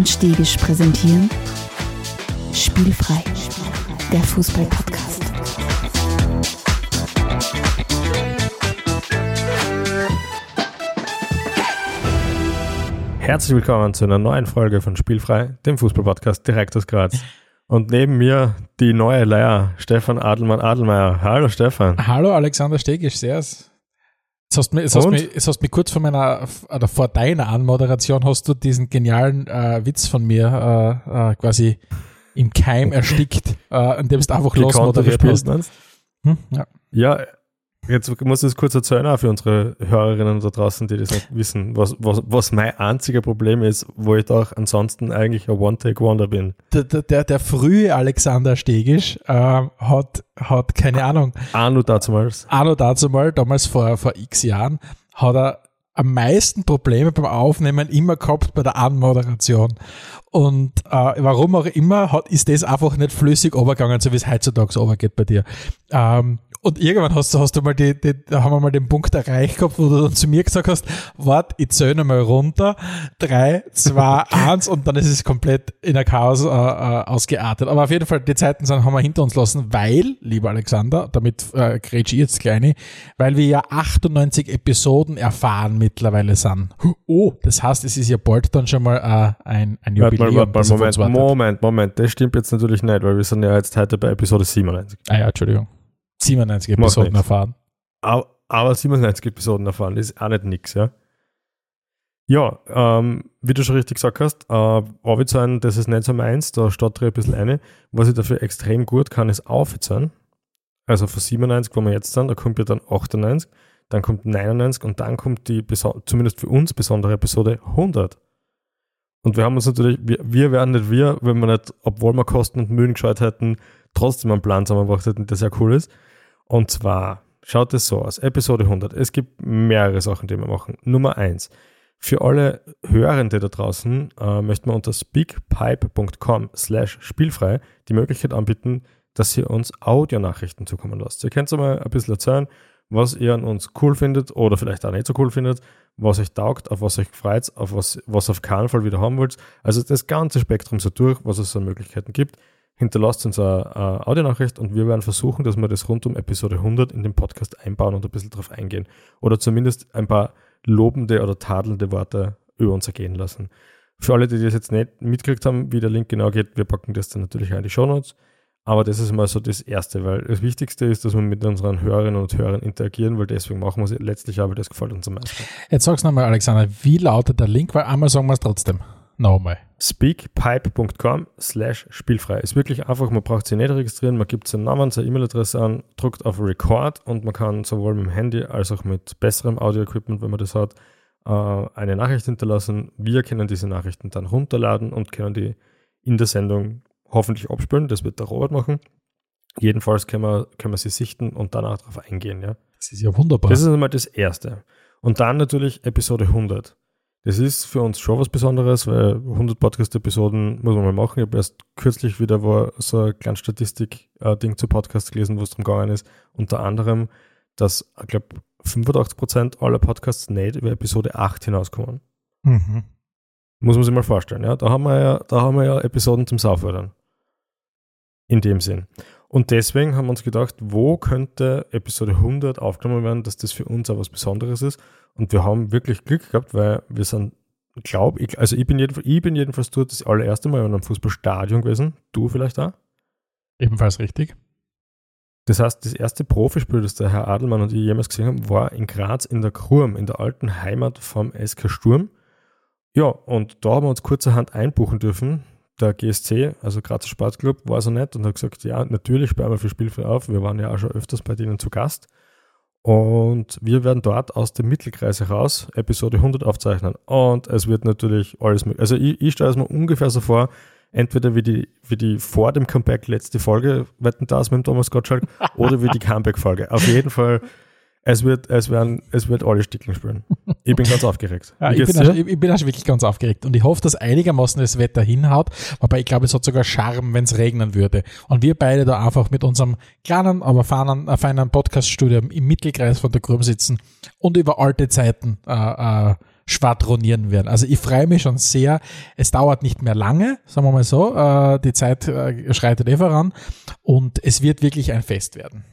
und Stegisch präsentieren Spielfrei, der Fußball-Podcast. Herzlich willkommen zu einer neuen Folge von Spielfrei, dem Fußball-Podcast direkt aus Graz. Und neben mir die neue Leier, Stefan Adelmann-Adelmeier. Hallo Stefan. Hallo Alexander Stegisch, servus. Jetzt hast, du jetzt, hast mich, jetzt hast mich kurz vor meiner, oder vor deiner Anmoderation hast du diesen genialen äh, Witz von mir äh, äh, quasi im Keim erstickt, äh, indem du einfach losmoderiert hast. Hm? Ja. ja, Jetzt muss ich es kurz erzählen, auch für unsere Hörerinnen da draußen, die das nicht wissen, was, was, was mein einziger Problem ist, wo ich doch ansonsten eigentlich ein One-Take-Wonder bin. Der, der, der frühe Alexander Stegisch äh, hat, hat, keine Ahnung. Anno dazumals. Anno dazumal, damals vor, vor x Jahren, hat er am meisten Probleme beim Aufnehmen immer gehabt bei der Anmoderation. Und äh, warum auch immer hat, ist das einfach nicht flüssig übergegangen, so wie es heutzutage übergeht bei dir. Ähm, und irgendwann hast du, hast du mal die, die, da haben wir mal den Punkt erreicht gehabt, wo du dann zu mir gesagt hast, wart, ich zähle mal runter, drei, zwei, eins und dann ist es komplett in der Chaos äh, äh, ausgeartet. Aber auf jeden Fall, die Zeiten sind, haben wir hinter uns lassen, weil, lieber Alexander, damit äh, grätsch ich jetzt kleine, weil wir ja 98 Episoden erfahren mittlerweile sind. Oh, das heißt, es ist ja bald dann schon mal äh, ein, ein Jubiläum. Warte warte mal, Moment, Moment, Moment, das stimmt jetzt natürlich nicht, weil wir sind ja jetzt heute bei Episode 97. Ah ja, Entschuldigung. 97 Episoden erfahren. Aber, aber 97 Episoden erfahren, das ist auch nicht nix, ja. Ja, ähm, wie du schon richtig gesagt hast, äh, Aufzahlen, das ist nicht so meins, da steht ein bisschen eine. Was ich dafür extrem gut kann, ist aufzahlen. Also von 97, wo wir jetzt sind, da kommt ja dann 98, dann kommt 99 und dann kommt die, zumindest für uns besondere Episode 100. Und wir haben uns natürlich, wir, wir wären nicht wir, wenn wir nicht, obwohl wir Kosten und Mühen geschaut hätten, trotzdem einen Plan zusammengebracht hätten, der sehr cool ist. Und zwar schaut es so aus, Episode 100. Es gibt mehrere Sachen, die wir machen. Nummer eins. Für alle Hörende da draußen äh, möchten wir unter speakpipe.com slash spielfrei die Möglichkeit anbieten, dass ihr uns Audionachrichten zukommen lasst. Ihr könnt mal ein bisschen erzählen, was ihr an uns cool findet oder vielleicht auch nicht so cool findet, was euch taugt, auf was euch freut, auf was, was auf keinen Fall wieder haben wollt. Also das ganze Spektrum so durch, was es an Möglichkeiten gibt hinterlasst uns eine, eine Audionachricht und wir werden versuchen, dass wir das rund um Episode 100 in den Podcast einbauen und ein bisschen drauf eingehen. Oder zumindest ein paar lobende oder tadelnde Worte über uns ergehen lassen. Für alle, die das jetzt nicht mitgekriegt haben, wie der Link genau geht, wir packen das dann natürlich auch in die Show Notes. Aber das ist mal so das Erste, weil das Wichtigste ist, dass wir mit unseren Hörerinnen und Hörern interagieren, weil deswegen machen wir es letztlich auch, weil das gefällt uns am meisten. Jetzt sag's nochmal, Alexander, wie lautet der Link? Weil einmal sagen wir es trotzdem. Nochmal. Speakpipe.com slash spielfrei. Ist wirklich einfach, man braucht sich nicht registrieren, man gibt seinen Namen, seine E-Mail-Adresse an, drückt auf Record und man kann sowohl mit dem Handy als auch mit besserem Audio-Equipment, wenn man das hat, äh, eine Nachricht hinterlassen. Wir können diese Nachrichten dann runterladen und können die in der Sendung hoffentlich abspülen. Das wird der Robert machen. Jedenfalls können wir, können wir sie sichten und danach darauf eingehen. Ja? Das ist ja wunderbar. Das ist einmal das Erste. Und dann natürlich Episode 100. Das ist für uns schon was Besonderes, weil 100 Podcast-Episoden muss man mal machen. Ich habe erst kürzlich wieder war so ein kleines Statistik-Ding zu Podcasts gelesen, wo es darum gegangen ist, unter anderem, dass, ich glaube, 85% aller Podcasts nicht über Episode 8 hinauskommen. Mhm. Muss man sich mal vorstellen, ja. Da haben wir ja, da haben wir ja Episoden zum Saufördern. In dem Sinn. Und deswegen haben wir uns gedacht, wo könnte Episode 100 aufgenommen werden, dass das für uns auch was Besonderes ist. Und wir haben wirklich Glück gehabt, weil wir sind, glaube ich, also ich bin, jedenfalls, ich bin jedenfalls dort das allererste Mal in einem Fußballstadion gewesen. Du vielleicht auch? Ebenfalls richtig. Das heißt, das erste Profispiel, das der Herr Adelmann und ich jemals gesehen haben, war in Graz in der Kurm, in der alten Heimat vom SK Sturm. Ja, und da haben wir uns kurzerhand einbuchen dürfen der GSC, also Grazer Sportclub, war so nett und hat gesagt, ja, natürlich sperren wir für Spielfrei auf. Wir waren ja auch schon öfters bei denen zu Gast. Und wir werden dort aus dem Mittelkreis heraus Episode 100 aufzeichnen. Und es wird natürlich alles möglich. Also ich, ich stelle es mir ungefähr so vor, entweder wie die, wie die vor dem Comeback letzte Folge, wetten das mit dem Thomas Gottschalk, oder wie die Comeback-Folge. Auf jeden Fall es wird, es werden, es wird alle Stickeln spielen. Ich bin ganz aufgeregt. Ja, ich, bin auch, ich, bin auch, wirklich ganz aufgeregt und ich hoffe, dass einigermaßen das Wetter hinhaut, wobei ich glaube, es hat sogar Charme, wenn es regnen würde. Und wir beide da einfach mit unserem kleinen, aber feinen, äh, feinen Podcast-Studio im Mittelkreis von der Krum sitzen und über alte Zeiten äh, äh, schwadronieren werden. Also ich freue mich schon sehr. Es dauert nicht mehr lange, sagen wir mal so. Äh, die Zeit äh, schreitet eh voran und es wird wirklich ein Fest werden.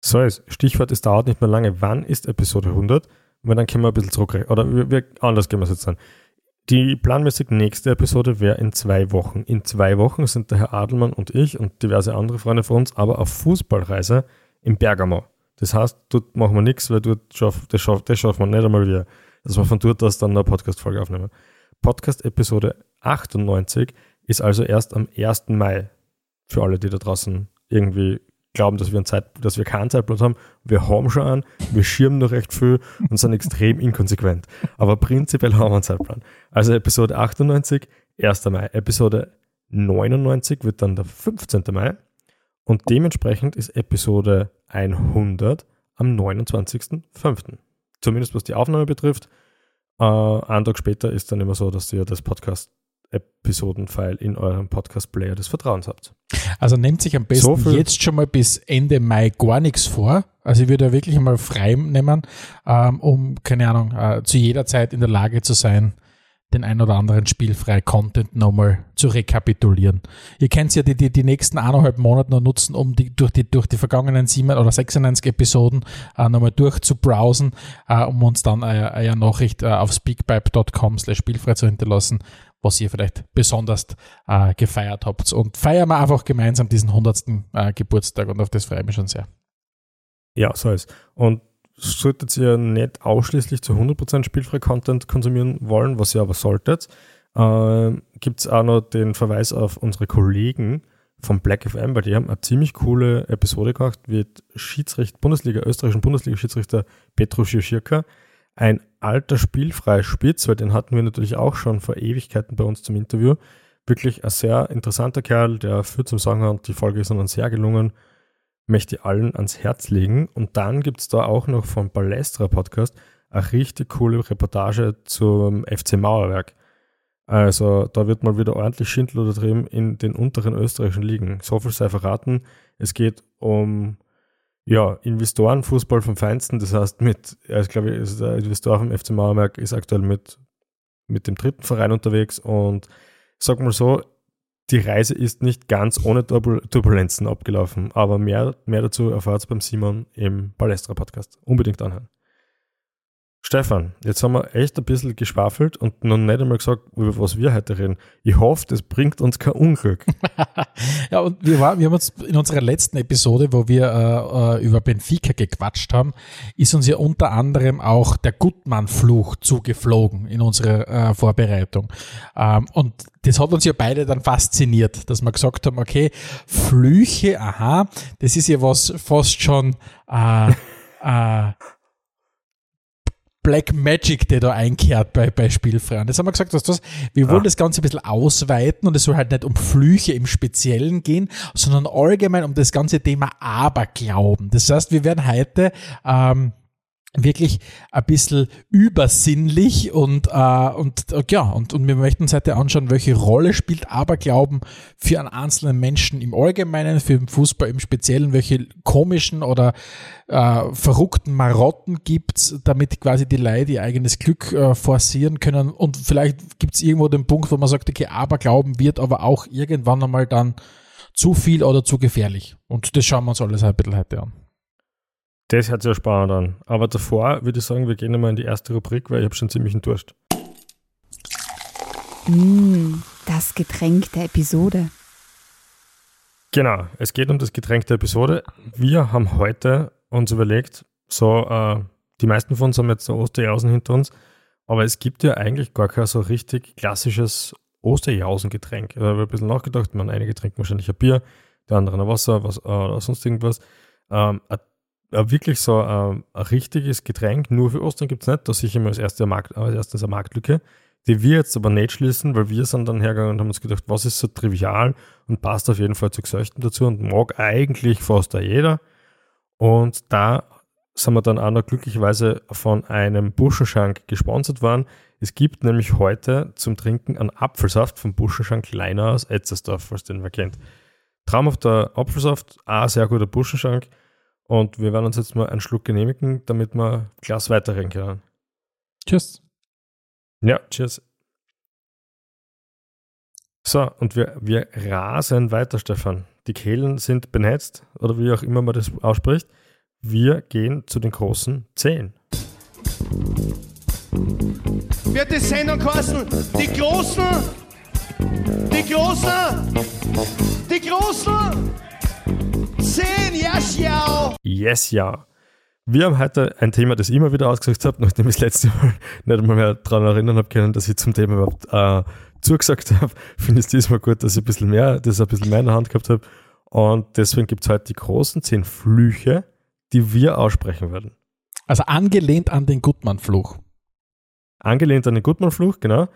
So ist. Stichwort, es dauert nicht mehr lange. Wann ist Episode 100? Weil dann können wir ein bisschen zurückrechnen. Oder wir, wir, anders gehen wir es jetzt an. Die planmäßig nächste Episode wäre in zwei Wochen. In zwei Wochen sind der Herr Adelmann und ich und diverse andere Freunde von uns aber auf Fußballreise in Bergamo. Das heißt, dort machen wir nichts, weil dort schaff, das, schaff, das wir nicht einmal wieder, dass wir von dort aus dann eine Podcast-Folge aufnehmen. Podcast-Episode 98 ist also erst am 1. Mai für alle, die da draußen irgendwie glauben, dass wir, Zeit, dass wir keinen Zeitplan haben. Wir haben schon einen, wir schirmen noch recht viel und sind extrem inkonsequent. Aber prinzipiell haben wir einen Zeitplan. Also Episode 98, 1. Mai. Episode 99 wird dann der 15. Mai. Und dementsprechend ist Episode 100 am 29.05. Zumindest was die Aufnahme betrifft. Äh, einen Tag später ist dann immer so, dass ihr das Podcast Episodenfile in eurem Podcast-Player des Vertrauens habt. Also nehmt sich am besten so jetzt schon mal bis Ende Mai gar nichts vor. Also ich würde wirklich mal frei nehmen, ähm, um, keine Ahnung, äh, zu jeder Zeit in der Lage zu sein, den ein oder anderen spielfrei Content nochmal zu rekapitulieren. Ihr könnt ja die, die, die nächsten eineinhalb Monate noch nutzen, um die, durch, die, durch die vergangenen sieben oder 96 Episoden äh, nochmal durchzubrowsen, äh, um uns dann eine, eine Nachricht äh, auf speakpipe.com slash spielfrei zu hinterlassen, was ihr vielleicht besonders äh, gefeiert habt. Und feiern wir einfach gemeinsam diesen 100. Äh, Geburtstag und auf das freue ich mich schon sehr. Ja, so ist. Und solltet ihr nicht ausschließlich zu 100% spielfrei Content konsumieren wollen, was ihr aber solltet, äh, gibt es auch noch den Verweis auf unsere Kollegen vom Black FM, weil die haben eine ziemlich coole Episode gemacht, wird Schiedsrichter, Bundesliga, österreichischen Bundesliga-Schiedsrichter Petro Schirka ein alter spielfreier Spitz, weil den hatten wir natürlich auch schon vor Ewigkeiten bei uns zum Interview. Wirklich ein sehr interessanter Kerl, der viel zum Sagen hat. Die Folge ist uns sehr gelungen. Möchte allen ans Herz legen. Und dann gibt es da auch noch vom Balestra Podcast eine richtig coole Reportage zum FC Mauerwerk. Also da wird mal wieder ordentlich Schindler drin in den unteren österreichischen Ligen. So viel sei verraten. Es geht um ja, Investorenfußball vom Feinsten, das heißt mit, er ist glaube ich, der Investor vom FC Mauermerk ist aktuell mit, mit dem dritten Verein unterwegs und sag mal so, die Reise ist nicht ganz ohne Turbulenzen abgelaufen, aber mehr, mehr dazu erfahrt beim Simon im Balestra Podcast. Unbedingt anhören. Stefan, jetzt haben wir echt ein bisschen geschwafelt und noch nicht einmal gesagt, über was wir heute reden. Ich hoffe, das bringt uns kein Unglück. ja, und wir, war, wir haben uns in unserer letzten Episode, wo wir äh, äh, über Benfica gequatscht haben, ist uns ja unter anderem auch der Gutmann-Fluch zugeflogen in unserer äh, Vorbereitung. Ähm, und das hat uns ja beide dann fasziniert, dass wir gesagt haben, okay, Flüche, aha, das ist ja was fast schon äh, äh, Black Magic, der da einkehrt bei, bei Spielfrei. Und das haben wir gesagt, dass das, wir wollen ja. das Ganze ein bisschen ausweiten und es soll halt nicht um Flüche im Speziellen gehen, sondern allgemein um das ganze Thema Aberglauben. Das heißt, wir werden heute ähm, wirklich ein bisschen übersinnlich und, äh, und ja, und, und wir möchten uns heute anschauen, welche Rolle spielt Aberglauben für einen einzelnen Menschen im Allgemeinen, für den Fußball im Speziellen, welche komischen oder äh, verrückten Marotten gibt's, damit quasi die Leute ihr eigenes Glück äh, forcieren können und vielleicht gibt's irgendwo den Punkt, wo man sagt, okay, Aberglauben wird aber auch irgendwann einmal dann zu viel oder zu gefährlich und das schauen wir uns alles ein bisschen heute an. Das hört sich ja spannend an. Aber davor würde ich sagen, wir gehen einmal in die erste Rubrik, weil ich habe schon ziemlich einen Durst. Mm, das Getränk der Episode. Genau, es geht um das Getränk der Episode. Wir haben heute uns überlegt, so, äh, die meisten von uns haben jetzt so Osterjausen hinter uns, aber es gibt ja eigentlich gar kein so richtig klassisches Osterjausengetränk. Da habe ich ein bisschen nachgedacht, man, einige trinken wahrscheinlich ein Bier, der andere ein Wasser was, äh, oder sonst irgendwas. Ähm, ein wirklich so ein, ein, richtiges Getränk nur für Ostern gibt es nicht. Da sicher mal als, erste Markt, als erstes eine Marktlücke, die wir jetzt aber nicht schließen, weil wir sind dann hergegangen und haben uns gedacht, was ist so trivial und passt auf jeden Fall zu Gesöchten dazu und mag eigentlich fast jeder. Und da sind wir dann auch noch glücklicherweise von einem Buschenschank gesponsert worden. Es gibt nämlich heute zum Trinken einen Apfelsaft vom Buschenschank Leiner aus Etzersdorf, falls den wer kennt. Traumhafter Apfelsaft, auch sehr guter Buschenschank. Und wir werden uns jetzt mal einen Schluck genehmigen, damit wir Glas weiterreden können. Tschüss. Ja, tschüss. So, und wir, wir rasen weiter, Stefan. Die Kehlen sind benetzt, oder wie auch immer man das ausspricht. Wir gehen zu den großen Zehn. Wird die Sendung kosten? Die Großen! Die Großen! Die Großen! Zehn, ja, schau! Yes, ja. Wir haben heute ein Thema, das ich immer wieder ausgesucht habe, nachdem ich das letzte Mal nicht einmal mehr daran erinnern habe können, dass ich zum Thema überhaupt äh, zugesagt habe. Finde ich es diesmal gut, dass ich ein bisschen mehr, das ein bisschen mehr in der Hand gehabt habe. Und deswegen gibt es heute die großen zehn Flüche, die wir aussprechen werden. Also angelehnt an den Gutmann-Fluch. Angelehnt an den Gutmann-Fluch, genau.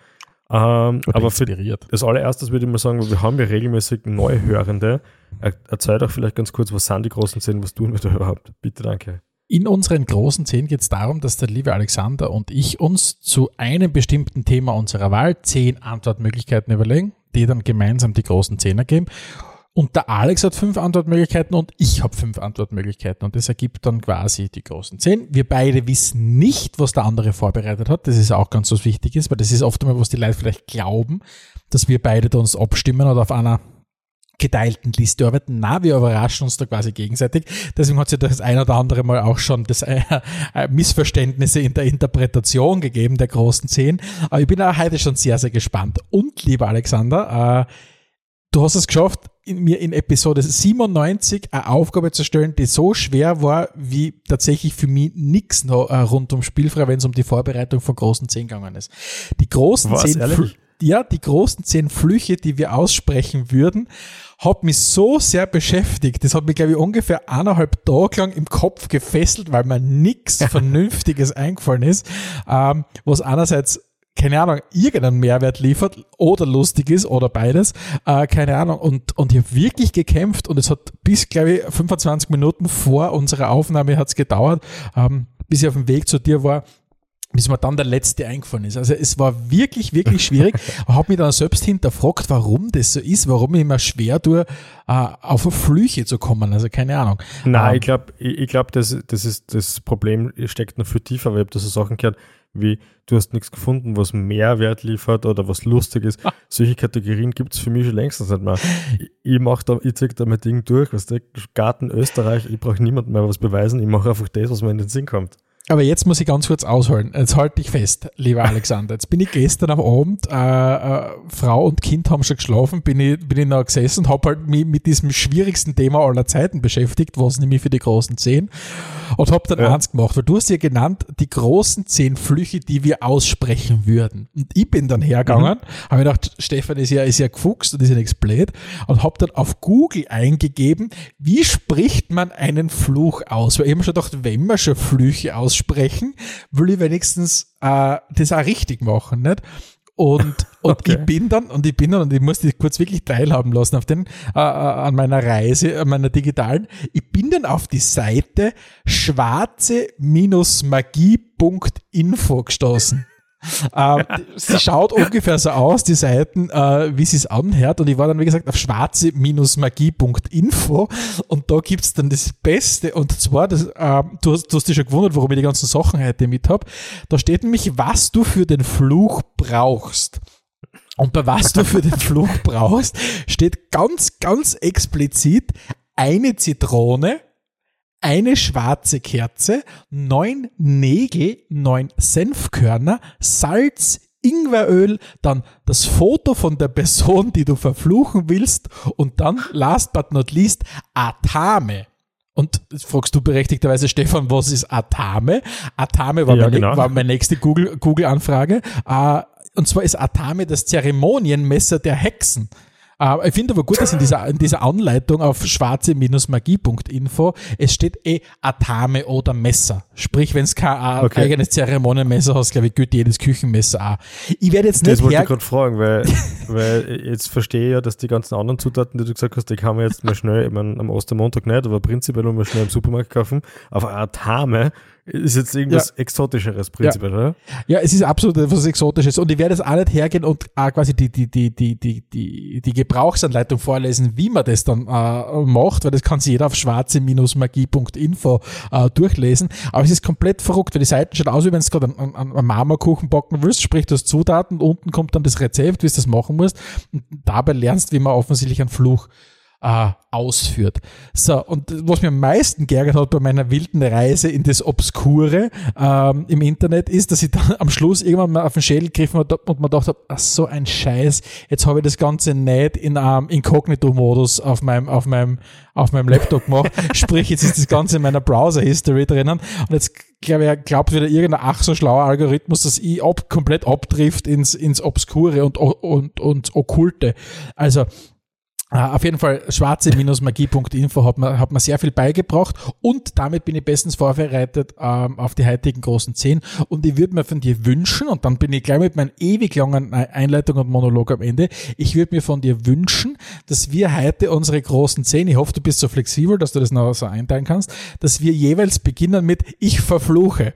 Ähm, aber für inspiriert. das allererstes würde ich mal sagen, wir haben ja regelmäßig Neuhörende. Er, erzähl doch vielleicht ganz kurz, was sind die großen zehn, was tun wir da überhaupt? Bitte, danke. In unseren großen zehn geht es darum, dass der liebe Alexander und ich uns zu einem bestimmten Thema unserer Wahl zehn Antwortmöglichkeiten überlegen, die dann gemeinsam die großen zehn ergeben. Und der Alex hat fünf Antwortmöglichkeiten und ich habe fünf Antwortmöglichkeiten. Und das ergibt dann quasi die großen zehn. Wir beide wissen nicht, was der andere vorbereitet hat. Das ist auch ganz was wichtig ist, weil das ist oft einmal, was die Leute vielleicht glauben, dass wir beide da uns abstimmen oder auf einer geteilten Liste arbeiten. Na, wir überraschen uns da quasi gegenseitig. Deswegen hat es ja das ein oder andere Mal auch schon das, äh, äh, Missverständnisse in der Interpretation gegeben der großen zehn. Aber ich bin auch heute schon sehr, sehr gespannt. Und, lieber Alexander, äh, du hast es geschafft, in, mir in Episode 97 eine Aufgabe zu stellen, die so schwer war, wie tatsächlich für mich nichts noch äh, rund um Spielfrei, wenn es um die Vorbereitung von großen zehn gegangen ist. Die großen Was, zehn ehrlich? Ja, die großen zehn Flüche, die wir aussprechen würden, hat mich so sehr beschäftigt. Das hat mich, glaube ich, ungefähr eineinhalb Tage lang im Kopf gefesselt, weil mir nichts Vernünftiges eingefallen ist, ähm, was einerseits keine Ahnung, irgendeinen Mehrwert liefert oder lustig ist oder beides, äh, keine Ahnung. Und, und ich habe wirklich gekämpft und es hat bis, glaube ich, 25 Minuten vor unserer Aufnahme hat's gedauert, ähm, bis ich auf dem Weg zu dir war, bis mir dann der letzte eingefallen ist. Also es war wirklich, wirklich schwierig. habe mich dann selbst hinterfragt, warum das so ist, warum ich mir schwer tue, äh, auf Flüche zu kommen. Also keine Ahnung. Nein, Ähm, ich glaube, ich, ich glaub, das, das, ist, das Problem steckt noch viel tiefer, weil ich habe da so Sachen gehört, wie du hast nichts gefunden, was Mehrwert liefert oder was lustig ist. Solche Kategorien gibt es für mich schon längstens nicht mehr. Ich, ich mache da, ich zieh da mein Ding durch, was der Garten Österreich, ich brauche niemandem mehr was beweisen, ich mache einfach das, was mir in den Sinn kommt. Aber jetzt muss ich ganz kurz ausholen. Jetzt halte ich fest, lieber Alexander. Jetzt bin ich gestern am Abend, äh, äh, Frau und Kind haben schon geschlafen, bin ich, bin ich noch gesessen, habe halt mich mit diesem schwierigsten Thema aller Zeiten beschäftigt, was nämlich für die großen zehn, und habe dann Ja. eins gemacht, weil du hast ja genannt, die großen zehn Flüche, die wir aussprechen würden. Und ich bin dann hergegangen, habe mir gedacht, Stefan ist ja, ist ja gefuchst und ist ja nichts blöd, und habe dann auf Google eingegeben, wie spricht man einen Fluch aus? Weil ich hab mir schon gedacht, wenn wir schon Flüche aussprechen, will ich wenigstens äh, das auch richtig machen, nicht? Und, und Okay. ich bin dann, und ich bin dann, und ich muss dich kurz wirklich teilhaben lassen auf den, äh, äh, an meiner Reise, an meiner digitalen, ich bin dann auf die Seite schwarze-magie.info gestoßen. Ähm, sie schaut ungefähr so aus, die Seiten, äh, wie sie es anhört. Und ich war dann, wie gesagt, auf schwarze-magie.info und da gibt's dann das Beste. Und zwar, das, äh, du, hast, du hast dich schon gewundert, warum ich die ganzen Sachen heute mit hab. Da steht nämlich, was du für den Fluch brauchst. Und bei was du für den Fluch brauchst, steht ganz, ganz explizit eine Zitrone, eine schwarze Kerze, neun Nägel, neun Senfkörner, Salz, Ingweröl, dann das Foto von der Person, die du verfluchen willst und dann, last but not least, Atame. Und jetzt fragst du berechtigterweise, Stefan, was ist Atame? Atame war, Ja, meine, genau. war meine nächste Google- Google-Anfrage. äh, und zwar ist Atame das Zeremonienmesser der Hexen. Äh, ich finde aber gut, dass in dieser, in dieser Anleitung auf schwarze-magie.info es steht eh Atame oder Messer. Sprich, wenn es kein äh, Okay. eigenes Zeremonienmesser hast, glaube ich, gilt jedes Küchenmesser auch. Ich werde jetzt Das nicht wollte her ich gerade fragen, weil, weil jetzt verstehe ich ja, dass die ganzen anderen Zutaten, die du gesagt hast, die kann man jetzt mal schnell, ich meine, am Ostermontag nicht, aber prinzipiell mal schnell im Supermarkt kaufen. Aber Atame ist jetzt irgendwas Exotischeres prinzipiell, oder? Ja, es ist absolut etwas Exotisches und ich werde jetzt auch nicht hergehen und auch quasi die, die, die, die, die, die, die Gebrauchsanleitung vorlesen, wie man das dann äh, macht, weil das kann sich jeder auf schwarze-magie.info äh, durchlesen. Aber es ist komplett verrückt, weil die Seiten schaut aus, wie wenn du gerade einen, einen, einen Marmorkuchen backen willst, sprich du hast Zutaten, unten kommt dann das Rezept, wie du das machen musst und dabei lernst, wie man offensichtlich einen Fluch äh, ausführt. So, und was mir am meisten geärgert hat bei meiner wilden Reise in das Obskure ähm, im Internet ist, dass ich dann am Schluss irgendwann mal auf den Schädel gegriffen habe und mir gedacht habe, ach, so ein Scheiß, jetzt habe ich das Ganze nicht in einem ähm, Inkognito-Modus auf meinem, auf meinem, auf meinem Laptop gemacht. Sprich, jetzt ist das Ganze in meiner Browser-History drinnen und jetzt glaube ich, glaubt wieder irgendein ach so schlauer Algorithmus, dass ich ab, komplett abtrifft ins, ins Obskure und, und, und Okkulte. Also, auf jeden Fall schwarze-magie.info hat mir, hat mir sehr viel beigebracht und damit bin ich bestens vorbereitet ähm, auf die heutigen großen zehn und ich würde mir von dir wünschen und dann bin ich gleich mit meinen ewig langen Einleitung und Monolog am Ende, ich würde mir von dir wünschen, dass wir heute unsere großen zehn, ich hoffe du bist so flexibel, dass du das noch so einteilen kannst, dass wir jeweils beginnen mit ich verfluche.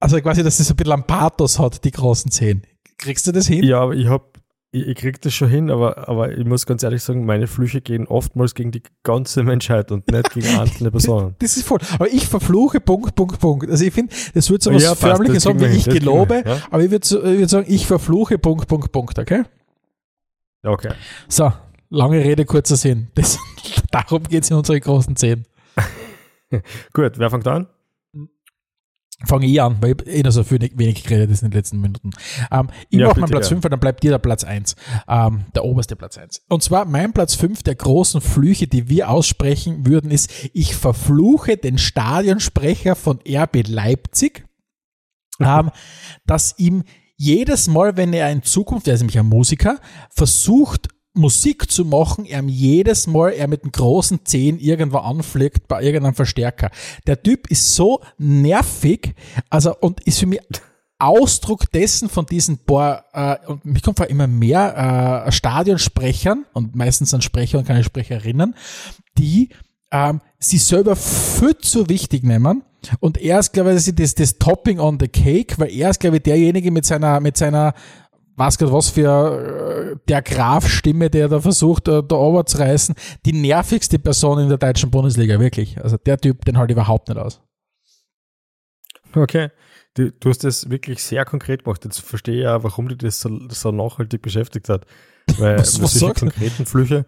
Also quasi, dass das ein bisschen ein Pathos hat, die großen zehn. Kriegst du das hin? Ja, aber ich habe ich, ich kriege das schon hin, aber, aber ich muss ganz ehrlich sagen, meine Flüche gehen oftmals gegen die ganze Menschheit und nicht gegen einzelne Personen. Das ist voll. Aber ich verfluche, Punkt, Punkt, Punkt. Also ich finde, das wird so was Ja, passt, förmliches sagen, wie ich gelobe, ja. aber ich würde würd sagen, ich verfluche, Punkt, Punkt, Punkt, okay? Okay. So, lange Rede, kurzer Sinn. Das, darum geht's in unseren großen Zehn. Gut, wer fängt an? Fange ich an, weil ich eh noch so wenig, wenig geredet ist in den letzten Minuten. Ähm, ich Ja, mache meinen Platz ja. 5, dann bleibt dir der Platz 1. Ähm, der oberste Platz 1. Und zwar mein Platz 5 der großen Flüche, die wir aussprechen würden, ist, ich verfluche den Stadionsprecher von RB Leipzig, ähm, dass ihm jedes Mal, wenn er in Zukunft, er ist nämlich ein Musiker, versucht, Musik zu machen, er jedes Mal, er mit dem großen Zehen irgendwo anfliegt bei irgendeinem Verstärker. Der Typ ist so nervig, also, und ist für mich Ausdruck dessen von diesen paar, äh, und mich kommt vor immer mehr äh, Stadionsprechern, und meistens sind Sprecher und keine Sprecherinnen, die ähm, sie selber viel zu wichtig nehmen. Und er ist, glaube ich, das, das Topping on the Cake, weil er ist, glaube ich, derjenige mit seiner, mit seiner, was Gott was für äh, der Graf-Stimme, der da versucht, äh, da runterzureißen, die nervigste Person in der deutschen Bundesliga, wirklich. Also der Typ, den halt überhaupt nicht aus. Okay. Du, du hast das wirklich sehr konkret gemacht. Jetzt verstehe ich ja, warum dich das so, so nachhaltig beschäftigt hat. Weil Was- was solche konkreten Flüche,